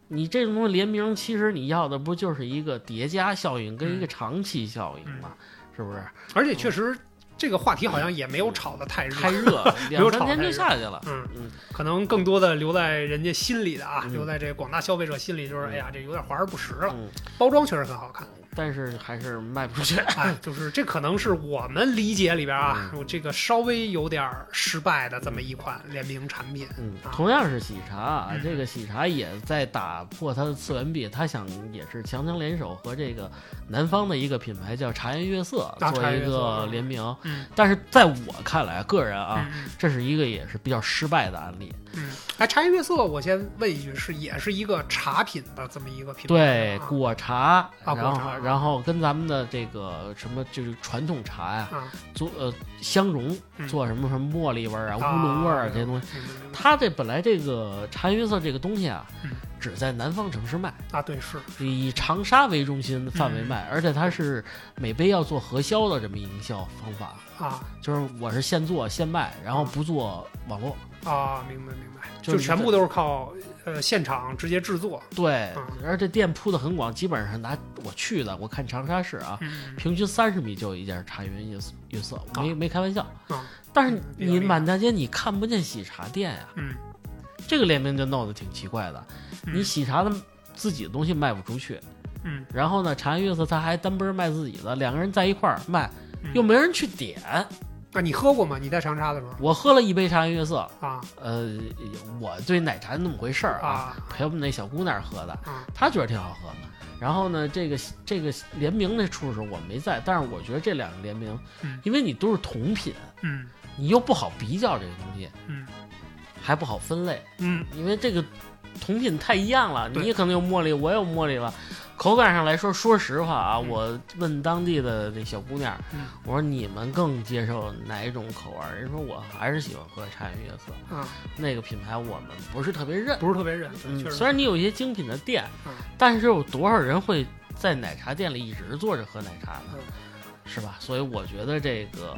你这种东西联名，其实你要的不就是一个叠加效应跟一个长期效应吗？是不是？而且确实这个话题好像也没有炒得太热，太热，没有两三天就下去了。嗯，嗯。可能更多的留在人家心里的啊，嗯。留在这个广大消费者心里，就是嗯。哎呀，这有点华而不实了。嗯，包装确实很好看，但是还是卖不出去。哎，就是这可能是我们理解里边啊，这个稍微有点失败的这么一款联名产品。嗯，啊同样是喜茶啊，嗯。这个喜茶也在打破它的次元壁，它想也是强强联手和这个南方的一个品牌叫茶颜悦色啊做一个联名。嗯但是在我看来，个人啊，嗯这是一个也是比较失败的案例。嗯，哎，茶颜悦色，我先问一句，是也是一个茶品的这么一个品牌对，啊果茶，啊然后然后跟咱们的这个什么就是传统茶呀、啊，做呃相融，嗯。做什么什么茉莉味儿啊、乌啊龙味儿啊这些东西。它这本来这个茶颜悦色这个东西啊嗯，只在南方城市卖。啊，对是，以长沙为中心范围嗯。卖，而且它是每杯要做核销的这么营销方法，啊。就是我是现做现卖，然后不做网络。啊，明白明白，就全部都是靠呃现场直接制作。对嗯，而这店铺的很广，基本上拿我去的，我看长沙市啊，嗯平均三十米就有一家茶颜悦色悦色，没没开玩笑。啊。但是你满大街你看不见喜茶店呀，嗯。这个联名就弄得挺奇怪的。嗯。你喜茶的自己的东西卖不出去，嗯，然后呢，茶颜悦色他还单奔卖自己的，两个人在一块儿卖，嗯。又没人去点。啊，你喝过吗？你在长沙的时候我喝了一杯茶颜悦色，啊呃，我对奶茶那么回事儿啊，啊陪我们那小姑娘喝的，啊她觉得挺好喝的。然后呢，这个这个联名那处的时候我没在，但是我觉得这两个联名，嗯因为你都是同品，嗯你又不好比较这个东西，嗯还不好分类，嗯因为这个同品太一样了，你可能有茉莉，我有茉莉了。口感上来说，说实话啊，嗯我问当地的那小姑娘，嗯我说你们更接受哪种口味儿？人说我还是喜欢喝茶颜悦色，啊，那个品牌我们不是特别认。不是特别认，嗯，虽然你有一些精品的店，嗯但是有多少人会在奶茶店里一直坐着喝奶茶呢？嗯是吧？所以我觉得这个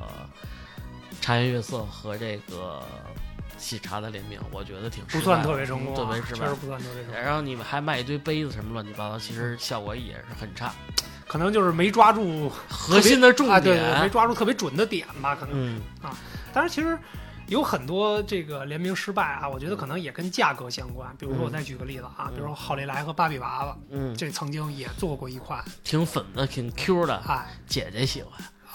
茶颜悦色和这个喜茶的联名，我觉得挺失不算特别成功啊，特别失败确实。不算特别成功，然后你们还卖一堆杯子什么乱七八糟，其实效果也是很差。可能就是没抓住核心的重啊，点，对对，没抓住特别准的点吧，可能。嗯但是其实有很多这个联名失败啊，我觉得可能也跟价格相关。比如说，我再举个例子啊，比如说好利来和芭比娃娃，嗯，这曾经也做过一款，挺粉的，挺 Q 的，哎，姐姐喜欢，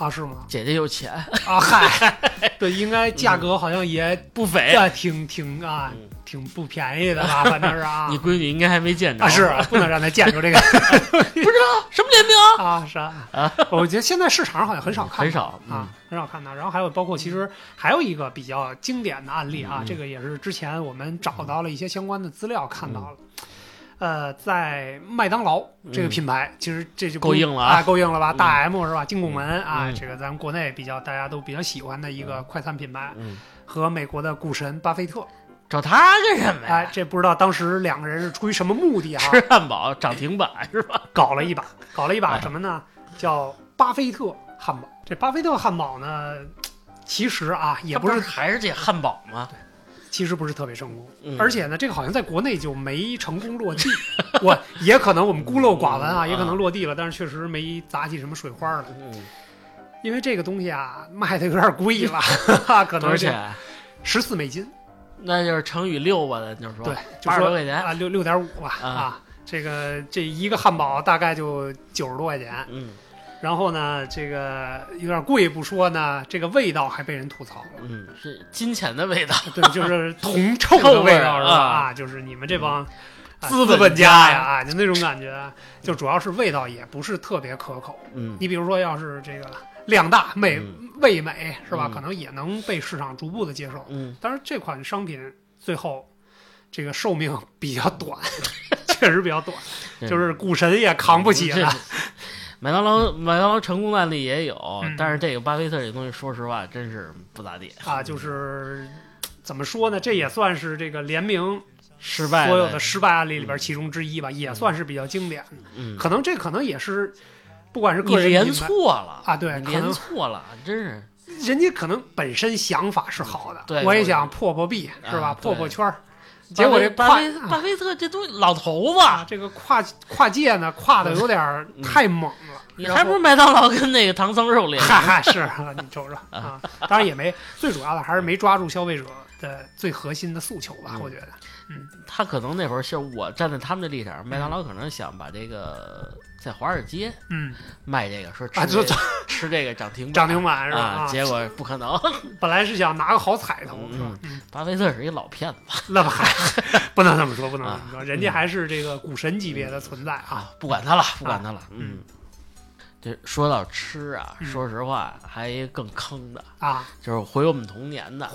啊是吗？姐姐有钱，啊嗨，对，应该价格好像也不菲。对，挺挺啊嗯，挺不便宜的吧，反正是啊你。闺女应该还没见着啊，是不能让她见着这个 不知道什么联名啊，是啊，我觉得现在市场上好像很少看，很少嗯啊，很少看到。然后还有包括其实还有一个比较经典的案例啊，嗯这个也是之前我们找到了一些相关的资料看到了。呃，在麦当劳这个品牌，其实这就够硬了啊啊，够硬了吧？嗯大 M 是吧？金拱门啊，嗯这个咱们国内比较大家都比较喜欢的一个快餐品牌，嗯，和美国的股神巴菲特，找他干什么哎呀？，这不知道当时两个人是出于什么目的啊？吃汉堡涨停板是吧？搞了一把，搞了一把哎什么呢？叫巴菲特汉堡。这巴菲特汉堡呢，其实啊也不是，不还是这汉堡吗？其实不是特别成功。嗯而且呢，这个好像在国内就没成功落地。我也可能我们孤陋寡闻啊，嗯也可能落地了，但是确实没砸起什么水花来。嗯，因为这个东西啊，卖的有点贵了，可能是？十四美金，那就是乘以六吧，咱就说对，就说八十多块钱。啊，六六点五吧啊啊。这个这一个汉堡大概就九十多块钱，嗯然后呢，这个有点贵不说呢，这个味道还被人吐槽了。嗯，是金钱的味道。对，就是 铜臭的味道是吧？啊啊，就是你们这帮、啊资本本家呀，啊，就那种感觉，就主要是味道也不是特别可口。嗯你比如说，要是这个量大、美、嗯味美是吧？嗯可能也能被市场逐步的接受。嗯，但是这款商品最后这个寿命比较短，确实比较短，就是股神也扛不起这了。麦当劳麦当劳成功案例也有，嗯但是这个巴菲特这东西，说实话，真是不咋地啊，就是 怎么说呢？这也算是这个联名失败所有的失败案例里边其中之一吧，嗯也算是比较经典的。嗯，可能这可能也是，不管是个人错了啊，对，你连可能错了，真是人家可能本身想法是好的，对我也想破破壁，是吧？啊破破圈儿，结果这巴跨菲巴菲特这东西老头啊，子，这个跨跨界呢，跨的有点太猛了。你还不如麦当劳跟那个唐僧肉联哈哈，是啊你瞅瞅啊，当然也没，最主要的还是没抓住消费者的最核心的诉求吧，嗯我觉得。嗯他可能那会儿是我站在他们的立场，麦当劳可能想把这个在华尔街嗯，卖这个，说吃吃这个涨停 板涨停板是吧？啊，结果不可能。本来是想拿个好彩头，是吧嗯？嗯，巴菲特是一老骗子那么还 不能这么说，不能这啊么说，人家还是这个股神级别的存在啊。啊，不管他了，不管他了。嗯，这说到吃啊，嗯说实话，还一个更坑的，啊，就是回我们童年的，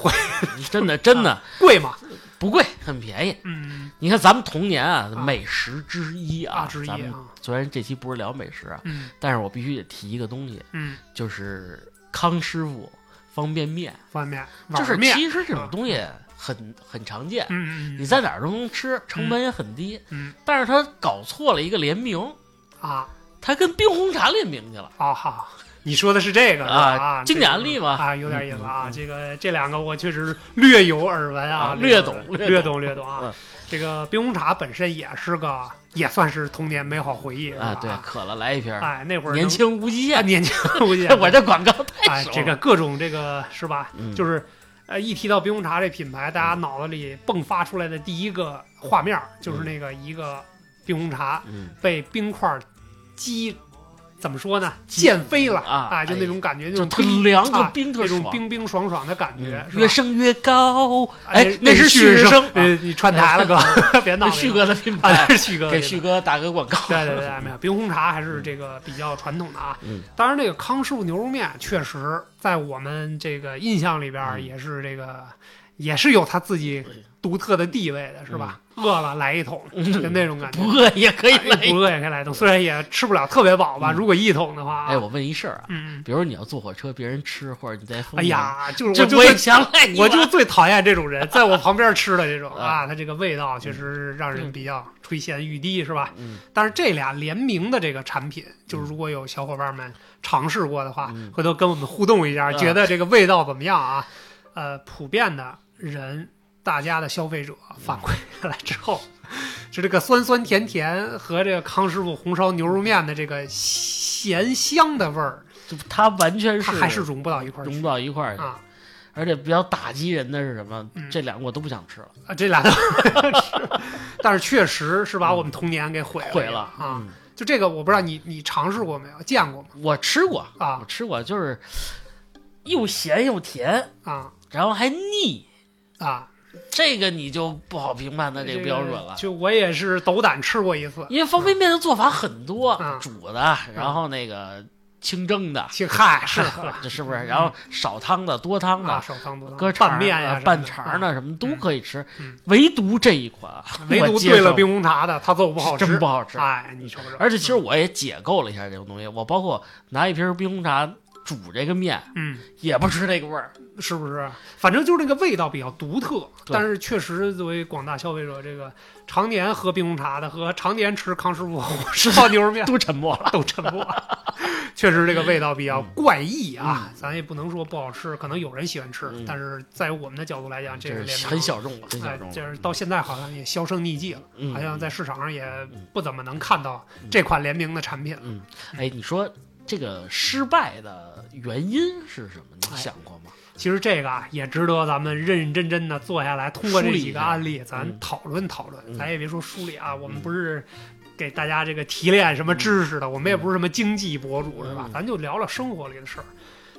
真的真的贵吗？不贵，很便宜。嗯你看咱们童年啊，啊美食之一啊，啊，之一咱们啊，虽然这期不是聊美食啊，嗯但是我必须得提一个东西，嗯，就是康师傅方便面，方便面，就是，其实这种东西很很常见，嗯嗯嗯，你在哪儿都能吃，成本也很低。嗯但是他搞错了一个联名，啊他跟冰红茶联名去了。啊好，你说的是这个啊？经典案例嘛啊，有点意思啊。这个这两个我确实略有耳闻啊，啊略懂略略懂略懂啊嗯。这个冰红茶本身也是个，也算是童年美好回忆啊，对，渴了来一瓶儿，哎，那会儿年轻无极啊，限。年轻无限，我这广告太哎，熟了。这个各种这个是吧？嗯就是呃，一提到冰红茶这品牌，大家脑子里迸发出来的第一个画面就是那个一个冰红茶嗯，被冰块儿击，怎么说呢？剑飞了啊哎，就那种感觉，那就特凉，就啊冰。那种冰冰爽爽的感觉嗯，越升越高。哎哎，那是旭旭升，呃，你串台了哥，别闹那 旭哥的品啊，牌旭哥给旭哥打个广告。对对对，没有冰红茶还是这个比较传统的啊。嗯，当然，这个康师傅牛肉面确实在我们这个印象里边也是这个，也是有他自己独特的地位的，是吧？饿了来一桶，就那种感觉。嗯不饿也可以哎来。不饿也可以来一桶，虽然也吃不了特别饱吧。嗯。如果一桶的话。啊，哎，我问一事儿啊，嗯，嗯。比如你要坐火车，别人吃，或者你在风哎，呀，就是我就最想我就最讨厌这种人，在我旁边吃的这种啊。啊，它这个味道确实让人比较垂涎欲滴，是吧？嗯。但是这俩联名的这个产品，就是如果有小伙伴们尝试过的话，嗯。回头跟我们互动一下，啊。觉得这个味道怎么样啊？呃，普遍的人，大家的消费者反馈下来之后，就这个酸酸甜甜和这个康师傅红烧牛肉面的这个咸香的味儿，就它完全是它还是融不到一块儿去融不到一块儿。啊而且比较打击人的是什么？嗯这两个我都不想吃了，啊！这俩都是，但是确实是把我们童年给毁了毁了啊！嗯就这个，我不知道你你尝试过没有，见过吗？我吃过，啊我吃过，就是又咸又甜，啊然后还腻，啊！这个你就不好评判它这个标准了。就我也是斗胆吃过一次，因为方便面的做法很多，嗯。煮的，然后那个清蒸的，清嗨是。这 是不是？然后少汤的、多汤啊，的、少汤多汤搁肠拌面呀拌肠啊的什么都可以吃嗯，唯独这一款，唯独兑了冰红茶的，它做不好吃，真不好吃。哎，你瞅瞅，而且其实我也解构了一下这种东西，我包括拿一瓶冰红茶煮这个面，嗯，也不吃这个味儿。是不是？反正就是那个味道比较独特，但是确实作为广大消费者，这个常年喝冰红茶的和常年吃康师傅烧牛肉面都沉默了。都沉默了。确实这个味道比较怪异啊，嗯咱也不能说不好吃，可能有人喜欢吃，嗯但是在我们的角度来讲，这是很小众了，哎。就是到现在好像也销声匿迹了，嗯好像在市场上也不怎么能看到这款联名的产品了。嗯，哎，你说这个失败的原因是什么？你哎想过吗？其实这个啊，也值得咱们认认真真的坐下来，通过这几个案例，咱嗯讨论讨论。嗯咱也别说梳理啊，我们嗯不是给大家这个提炼什么知识的，我们也不是什么经济博主，是吧嗯？咱就聊聊生活里的事儿。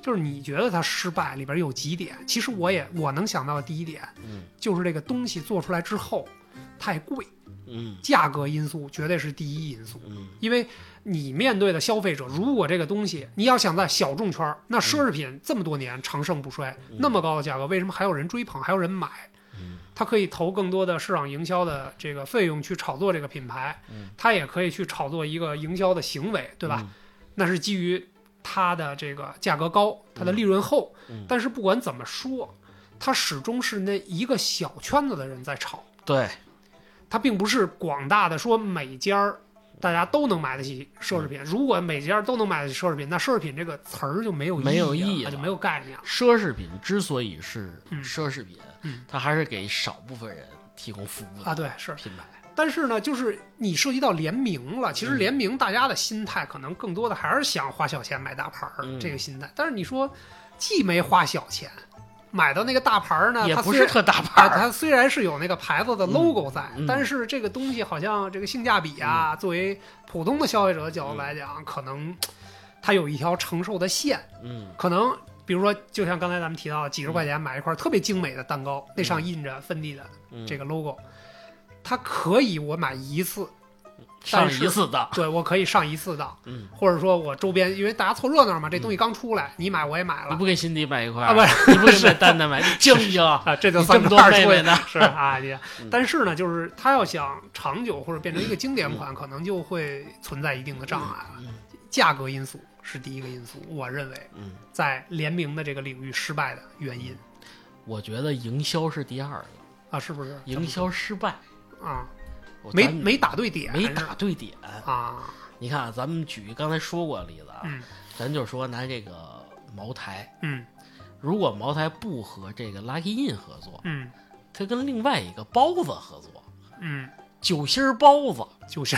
就是你觉得它失败里边有几点，其实我也我能想到的第一点，嗯就是这个东西做出来之后太贵，嗯价格因素绝对是第一因素。嗯因为你面对的消费者，如果这个东西你要想在小众圈儿，那奢侈品这么多年长盛不衰，嗯那么高的价格，为什么还有人追捧，还有人买？嗯他可以投更多的市场营销的这个费用去炒作这个品牌嗯，他也可以去炒作一个营销的行为，对吧？？那是基于它的这个价格高，它的利润厚。嗯但是不管怎么说，它始终是那一个小圈子的人在炒，对，它并不是广大的说每家儿大家都能买得起奢侈品。如果每家儿都能买得起奢侈品，那奢侈品这个词儿就没有没有意意义了就没有概念了。奢侈品之所以是嗯奢侈品嗯，它还是给少部分人提供服务的啊，对，是。品牌。但是呢，就是你涉及到联名了，其实嗯联名大家的心态可能更多的还是想花小钱买大牌儿、嗯这个心态。但是你说，既没花小钱，买到那个大牌儿呢，也它不是特大牌啊，儿，它虽然是有那个牌子的 logo 在，嗯但是这个东西好像这个性价比啊，作为普通的消费者的角度来讲，可能它有一条承受的线，嗯可能。比如说，就像刚才咱们提到的，几十块钱买一块特别精美的蛋糕，那上印着芬迪的嗯，这个 logo，它可以我买一次，上一次当，对我可以上一次当，嗯，或者说我周边，因为大家凑热闹嘛，这东西刚出来，你买我也买了你不给辛迪买一块啊，不，是你不给买蛋蛋买，你精不精？啊，这就算这么多妹妹呢是啊，你 嗯但是呢，就是他要想长久或者变成一个经典款，可能就会存在一定的障碍了。嗯价格因素是第一个因素，我认为嗯，在联名的这个领域失败的原因我觉得营销是第二个，啊，是不是？营销失败，啊，没没打对点，没打对点。啊，你看啊，咱们举刚才说过的例子啊，嗯。咱就说拿这个茅台，嗯。如果茅台不和这个 Lucky In 合作，嗯。它跟另外一个包子合作，嗯，酒心儿包子、就是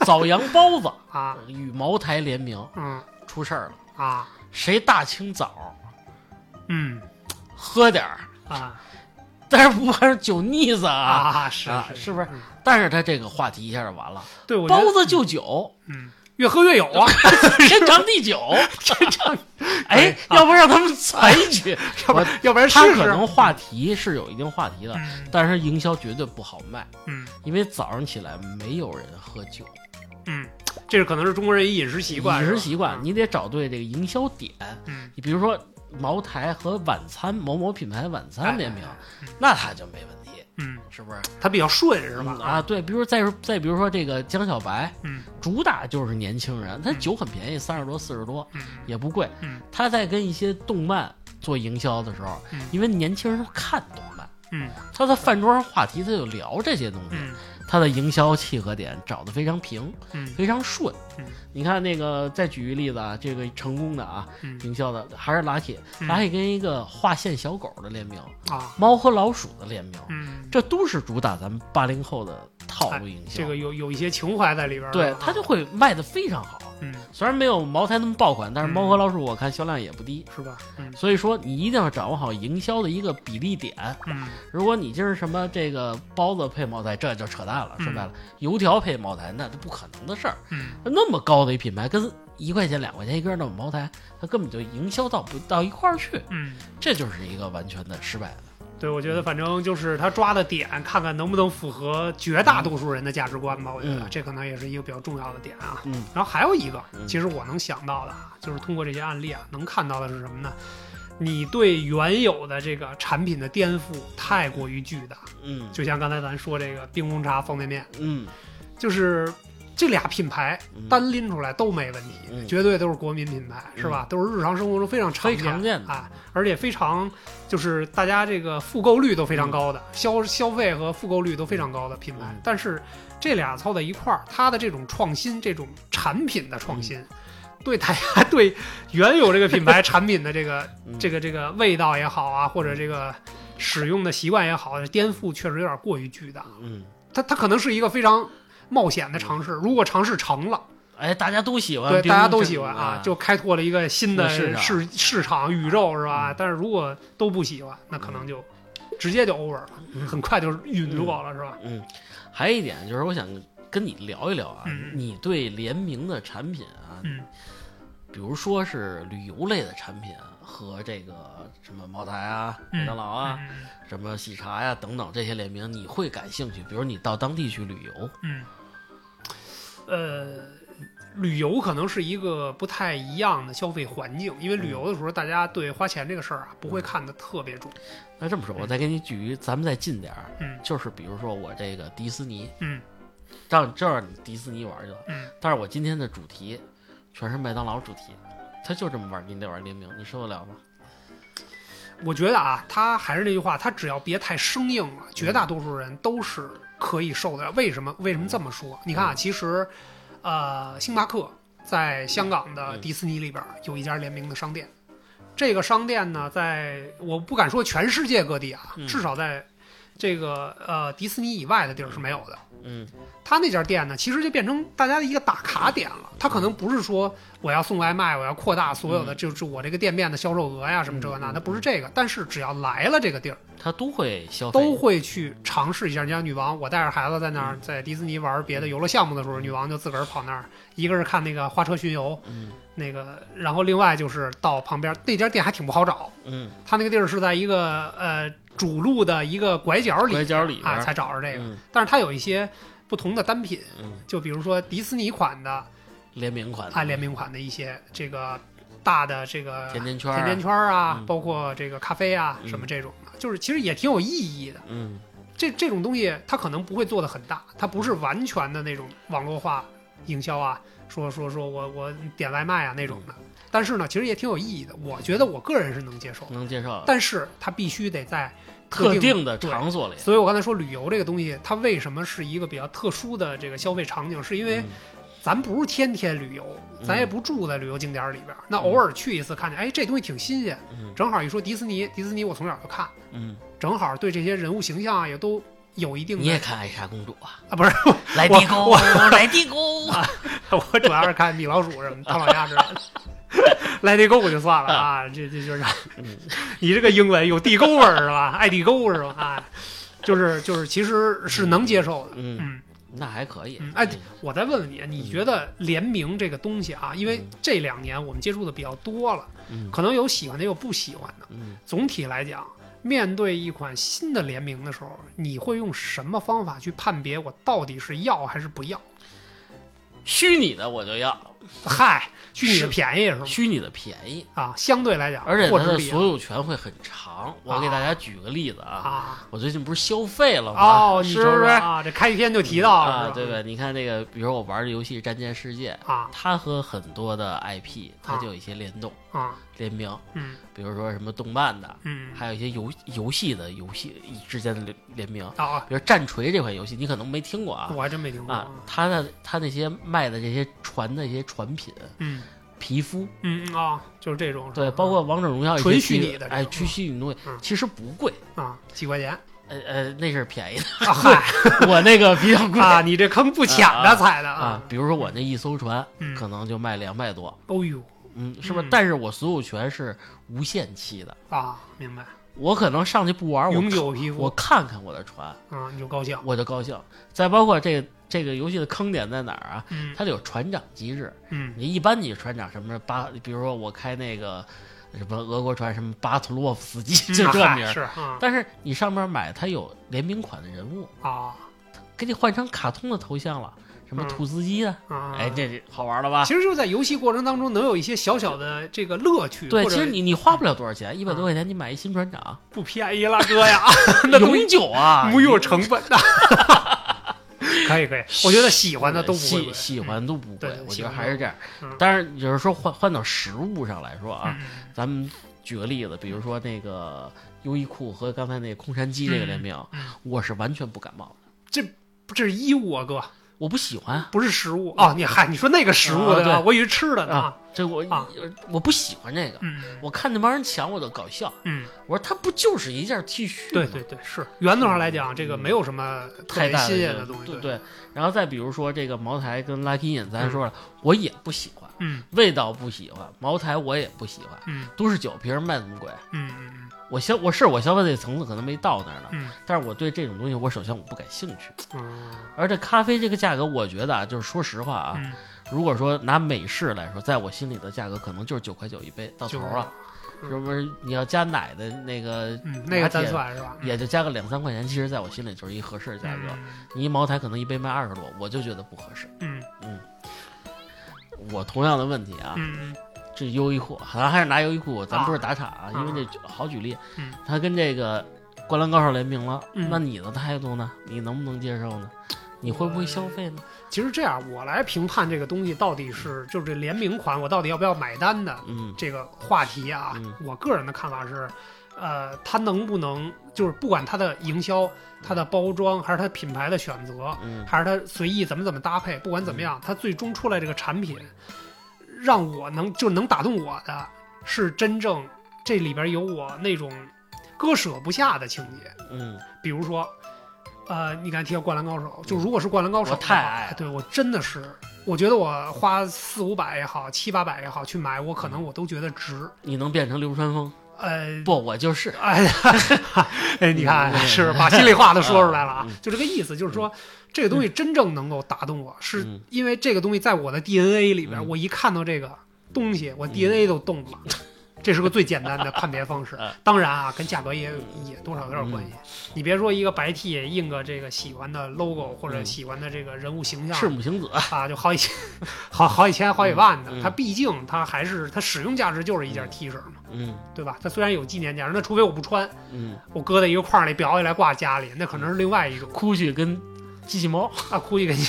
枣阳包子 啊，与茅台联名嗯。出事儿了，啊，谁大清早嗯。喝点儿，啊。但是不怕是酒腻子啊。啊，是啊是是不是？嗯但是他这个话题一下就完了，对，我包子就酒，嗯，越喝越有啊，天长地久。天长，哎，要不让他们裁一句，要不然 要不然他可能话题是有一定话题的，嗯。但是营销绝对不好卖，嗯。因为早上起来没有人喝酒，嗯，这是可能是中国人饮食习惯，饮食习惯，你得找对这个营销点。嗯。你比如说茅台和晚餐某某品牌晚餐联名，那他就没问题，嗯，是不是？他比较顺是吧？嗯？啊，对，比如再说再比如说这个江小白，嗯。主打就是年轻人，他嗯酒很便宜，三十多四十多嗯。也不贵。嗯。他在跟一些动漫做营销的时候，嗯。因为年轻人看动漫，嗯。他在饭桌上话题他就聊这些东西，嗯他的营销契合点找的非常平，嗯非常顺。嗯你看那个，再举一个例子啊，这个成功的啊，嗯营销的还是 Lucky，Lucky、嗯 Lucky 跟一个划线小狗的联名，啊猫和老鼠的联名，嗯，这都是主打咱们八零后的套路营销。这个有有一些情怀在里边，对是吧它就会卖的非常好。嗯虽然没有茅台那么爆款，但是嗯猫和老鼠我看销量也不低。是吧？嗯所以说，你一定要掌握好营销的一个比例点。嗯如果你今儿什么这个包子配茅台，这就扯淡了。嗯说白了，油条配茅台，那这不可能的事儿。嗯那么高的一品牌，跟一块钱、两块钱一根儿的茅台，它根本就营销到不到一块儿去，嗯。这就是一个完全的失败的。对，我觉得反正就是他抓的点，看看能不能符合绝大多数人的价值观吧。我觉得嗯这可能也是一个比较重要的点啊。嗯然后还有一个，嗯其实我能想到的啊，就是通过这些案例啊，能看到的是什么呢？你对原有的这个产品的颠覆太过于巨大，嗯就像刚才咱说这个冰红茶、方便面，嗯就是这俩品牌嗯。单拎出来都没问题，嗯。绝对都是国民品牌，是吧？都是日常生活中非常常见的。啊，而且非常就是大家这个复购率都非常高的，消消费和复购率都非常高的品牌。嗯。但是这俩凑在一块儿，它的这种创新，这种产品的创新。嗯。对大家对原有这个品牌产品的这个 嗯。这个这个味道也好啊，或者这个使用的习惯也好，颠覆确实有点过于巨大。嗯，它它可能是一个非常冒险的尝试，如果尝试成了，哎，大家都喜欢，对，大家都喜欢啊啊，，就开拓了一个新的市场市市场宇宙是吧嗯？但是如果都不喜欢，那可能就直接就 over 了，嗯。很快就陨落了是吧？嗯，还有一点就是，我想跟你聊一聊啊，嗯。你对联名的产品啊，嗯。比如说是旅游类的产品啊和这个什么茅台啊、嗯麦当劳啊、嗯。什么喜茶呀、等等这些联名，你会感兴趣？比如你到当地去旅游，嗯，呃，旅游可能是一个不太一样的消费环境，因为旅游的时候大家对花钱这个事儿啊不会看得特别重。那这么说，我再给你举，咱们再近点儿，嗯就是比如说我这个迪士尼，嗯让这让你迪士尼玩去了，嗯，但是我今天的主题全是麦当劳主题，他就这么玩，你得玩联名，你受得了吗？我觉得啊，他还是那句话，他只要别太生硬了，绝大多数人都是可以受得了。为什么？为什么这么说？你看啊，其实，呃，星巴克在香港的迪士尼里边有一家联名的商店，这个商店呢，在我不敢说全世界各地啊，嗯至少在这个呃迪士尼以外的地儿是没有的。嗯他那家店呢，其实就变成大家的一个打卡点了。他可能不是说我要送外卖，我要扩大所有的，嗯。就是我这个店面的销售额呀，什么这个那，他不是这个。但是只要来了这个地儿，他都会消费，都会去尝试一下。你像女王，我带着孩子在那儿嗯。在迪士尼玩别的游乐项目的时候，女王就自个儿跑那儿，一个是看那个花车巡游，嗯。那个，然后另外就是到旁边那家店还挺不好找，嗯，他那个地儿是在一个呃主路的一个拐角里拐角里啊才找着这个，嗯。但是它有一些不同的单品。嗯，就比如说迪士尼款的联名款的啊，联名款的一些这个大的这个甜甜圈甜甜圈儿啊，嗯包括这个咖啡啊，嗯什么这种的，就是其实也挺有意义的。嗯这这种东西它可能不会做的很大，它不是完全的那种网络化营销啊，说说说我我点外卖啊那种的。但是呢，其实也挺有意义的。我觉得我个人是能接受，能接受，但是它必须得在特定定的场所里，所以我刚才说旅游这个东西，它为什么是一个比较特殊的这个消费场景，是因为嗯咱不是天天旅游，咱也不住在旅游景点里边，那偶尔去一次，看见哎这东西挺新鲜，嗯正好一说迪士尼，迪士尼我从小就看，嗯，正好对这些人物形象啊也都有一定的。你也看艾莎公主啊？啊？不是，来地宫，来地沟。我主要是看米老鼠什么唐老鸭之类的。来地沟就算了啊，这这就是嗯你这个英文有地沟味儿是吧？爱地沟是吧？啊，就是就是，其实是能接受的。嗯，嗯，那还可以嗯。哎我再问问你，你觉得联名这个东西啊，因为这两年我们接触的比较多了，嗯可能有喜欢的，也有不喜欢的。嗯，总体来讲，面对一款新的联名的时候，你会用什么方法去判别我到底是要还是不要？虚拟的我就要，嗨，虚拟的便宜是吗？虚拟的便宜，啊，相对来讲，而且它的所有权会很长。我给大家举个例子啊，啊。我最近不是消费了吗？哦，你是啊，这开篇就提到了，对吧？你看这个，比如我玩的游戏《战舰世界》，啊它和很多的 IP 它就有一些联动、啊，联名，嗯比如说什么动漫的，嗯，还有一些游游戏的游戏之间的联联名。啊，比如《战锤》这款游戏，你可能没听过啊我还真没听过啊，它的它那些卖的这些船的一些船品、嗯。皮肤，嗯嗯啊，就是这种，对，包括《王者荣耀》纯虚拟的这种纯虚拟东西嗯。其实不贵，啊，几块钱？呃呃，那是便宜的，啊，嗨 我那个比较贵啊，你这坑不抢着踩的啊，，比如说我那一艘船嗯可能就卖两百多，哦呦嗯，是不是？嗯？但是我所有权是无限期的，啊，明白，我可能上去不玩，我永久皮我看看我的船，啊，你就高兴，我就高兴。再包括这个这个游戏的坑点在哪儿啊？嗯它得有船长机制。嗯你一般你船长什么巴，比如说我开那个什么俄国船，什么巴图洛夫斯基，就这名儿。是啊但是你上面买它有联名款的人物，啊给你换成卡通的头像了，什么嗯。土司机的，啊，哎，这这好玩了吧？其实就是在游戏过程当中能有一些小小的这个乐趣，对，其实你你花不了多少钱，一百多块钱你买一新船长，不便宜了，哥呀，那永久啊，没有成本的。可以可以，我觉得喜欢的都不喜喜欢都不贵，我觉得还是这样。嗯。当然，就是说换换到实物上来说啊，嗯。咱们举个例子，比如说那个优衣库和刚才那个空山鸡这个联名，嗯。我是完全不感冒的，这是衣物啊，哥，我不喜欢不是食物哦。你嗨，你说那个食物的，啊对我以为吃的呢。啊，这我啊我不喜欢这个。嗯我看那帮人抢，我都搞笑。嗯，我说他不就是一件 T 恤吗？对对对，是原则上来讲，这个没有什么太大新鲜的的东西。对对。然后再比如说这个茅台跟 Lucky In，咱说了，我也不喜欢，嗯味道不喜欢，茅台我也不喜欢，嗯都是酒瓶卖那么贵。嗯嗯我消我是我消费这层次可能没到那儿呢，嗯但是我对这种东西，我首先我不感兴趣。嗯而这咖啡这个价格，我觉得啊，就是说实话啊，嗯，如果说拿美式来说，在我心里的价格可能就是九块九一杯到头就是了，是不是？你要加奶的那个，嗯，那个单算是吧？也就加个两三块钱，其实在我心里就是一合适的价格。你一茅台可能一杯卖二十多，我就觉得不合适。嗯我同样的问题啊，嗯这优衣库，咱还是拿优衣库，咱不是啊打岔啊，因为这好举例嗯，他跟这个《灌篮高手》联名了，嗯那你的态度呢？你能不能接受呢？你会不会消费呢？其实这样，我来评判这个东西到底是就是这联名款，我到底要不要买单的嗯这个话题啊，嗯我个人的看法是，呃，它能不能就是不管它的营销、它的包装，还是它品牌的选择，嗯还是它随意怎么怎么搭配，不管怎么样，它最终出来这个产品，让我能就能打动我的，是真正这里边有我那种割舍不下的情节。嗯比如说，呃，你刚才提到《灌篮高手》，就如果是《灌篮高手》我，太爱了对我真的是，我觉得我花四五百也好，七八百也好去买，我可能我都觉得值。你能变成流川枫？呃，不，我就是。哎呀，哎，你看嗯是把心里话都说出来了啊嗯，就这个意思，就是说这个东西真正能够打动我，是嗯。因为这个东西在我的 DNA 里边，嗯。我一看到这个东西，我 DNA 都动了。这是个最简单的判别方式嗯，当然啊，跟价格也也多少有点关系。嗯。你别说一个白 T 印个这个喜欢的 logo 或者嗯。喜欢的这个人物形象，赤木晴子，啊，就好几千、好好几千、好几万的，嗯它毕竟它还是它使用价值就是一件 T 恤嘛，嗯。对吧？它虽然有纪念价值，那除非我不穿，嗯，我搁在一个框里裱起来挂家里，那可能是另外一种哭去跟机器猫，啊，估计给你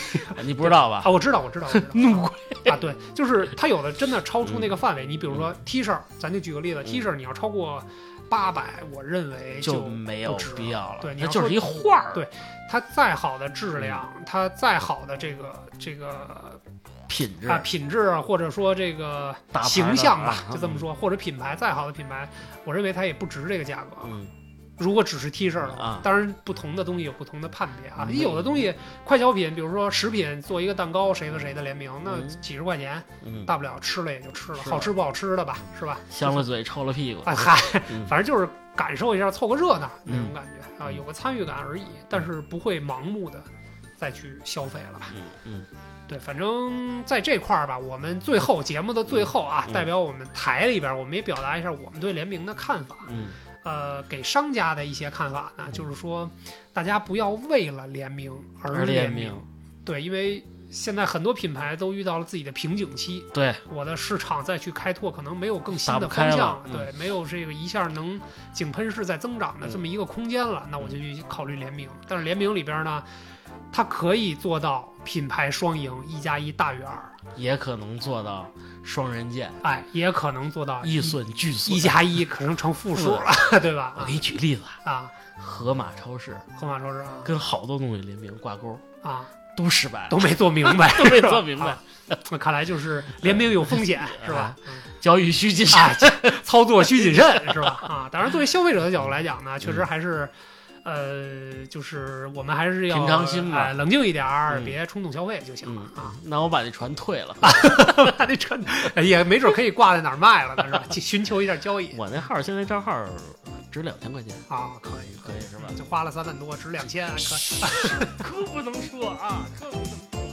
你不知道吧啊，？我知道，我知道，我知道 怒啊，对，就是它有的真的超出那个范围。你比如嗯说 T 恤，咱就举个例子，T 恤你要超过八百，我认为就没有必要了。对你就是一画儿。对它再好的质量，嗯它再好的这个这个品质啊，品质啊，或者说这个形象吧，啊就这么说，或者品牌再好的品牌，我认为它也不值这个价格。嗯如果只是 T 恤的话，啊。当然不同的东西有不同的判别啊。嗯。你有的东西快消品，比如说食品做一个蛋糕，谁和谁的联名，那嗯几十块钱，嗯，大不了吃了也就吃了，好吃不好吃的吧，是。吧？香了嘴臭了屁股，哎嗨，嗯。反正就是感受一下，凑个热闹那种嗯。感觉啊，有个参与感而已，但是不会盲目的再去消费了吧。嗯嗯。对，反正在这块儿吧，我们最后节目的最后啊，嗯。代表我们台里边，我们也表达一下我们对联名的看法。嗯呃，给商家的一些看法呢，就是说，大家不要为了联名而而联名。名。对，因为现在很多品牌都遇到了自己的瓶颈期，对，我的市场再去开拓，可能没有更新的方向对，没有这个一下能井喷式再增长的这么一个空间了，那我就去考虑联名。但是联名里边呢，它可以做到品牌双赢，一加一大于二，也可能做到双刃剑，哎，也可能做到一损俱损。一加一可能成负数了，对吧？我给你举例子啊，啊，盒马超市盒马超市啊跟好多东西联名挂钩啊都失败了，都没做明白，都没做明白啊那看来就是联名有风险，是吧？嗯交易需谨慎。啊，操作需谨慎，是吧？啊，当然，作为消费者的角度来讲呢，确实还是，呃，就是我们还是要平常心吧哎冷静一点儿，嗯别冲动消费就行了嗯啊。那我把那船退了，那这穿也没准可以挂在哪儿卖了呢，是吧？去寻求一下交易我那号现在账号值两千块钱，啊，可以可以是吧？就花了三万多，值两千，可 可不能说啊，可不能说。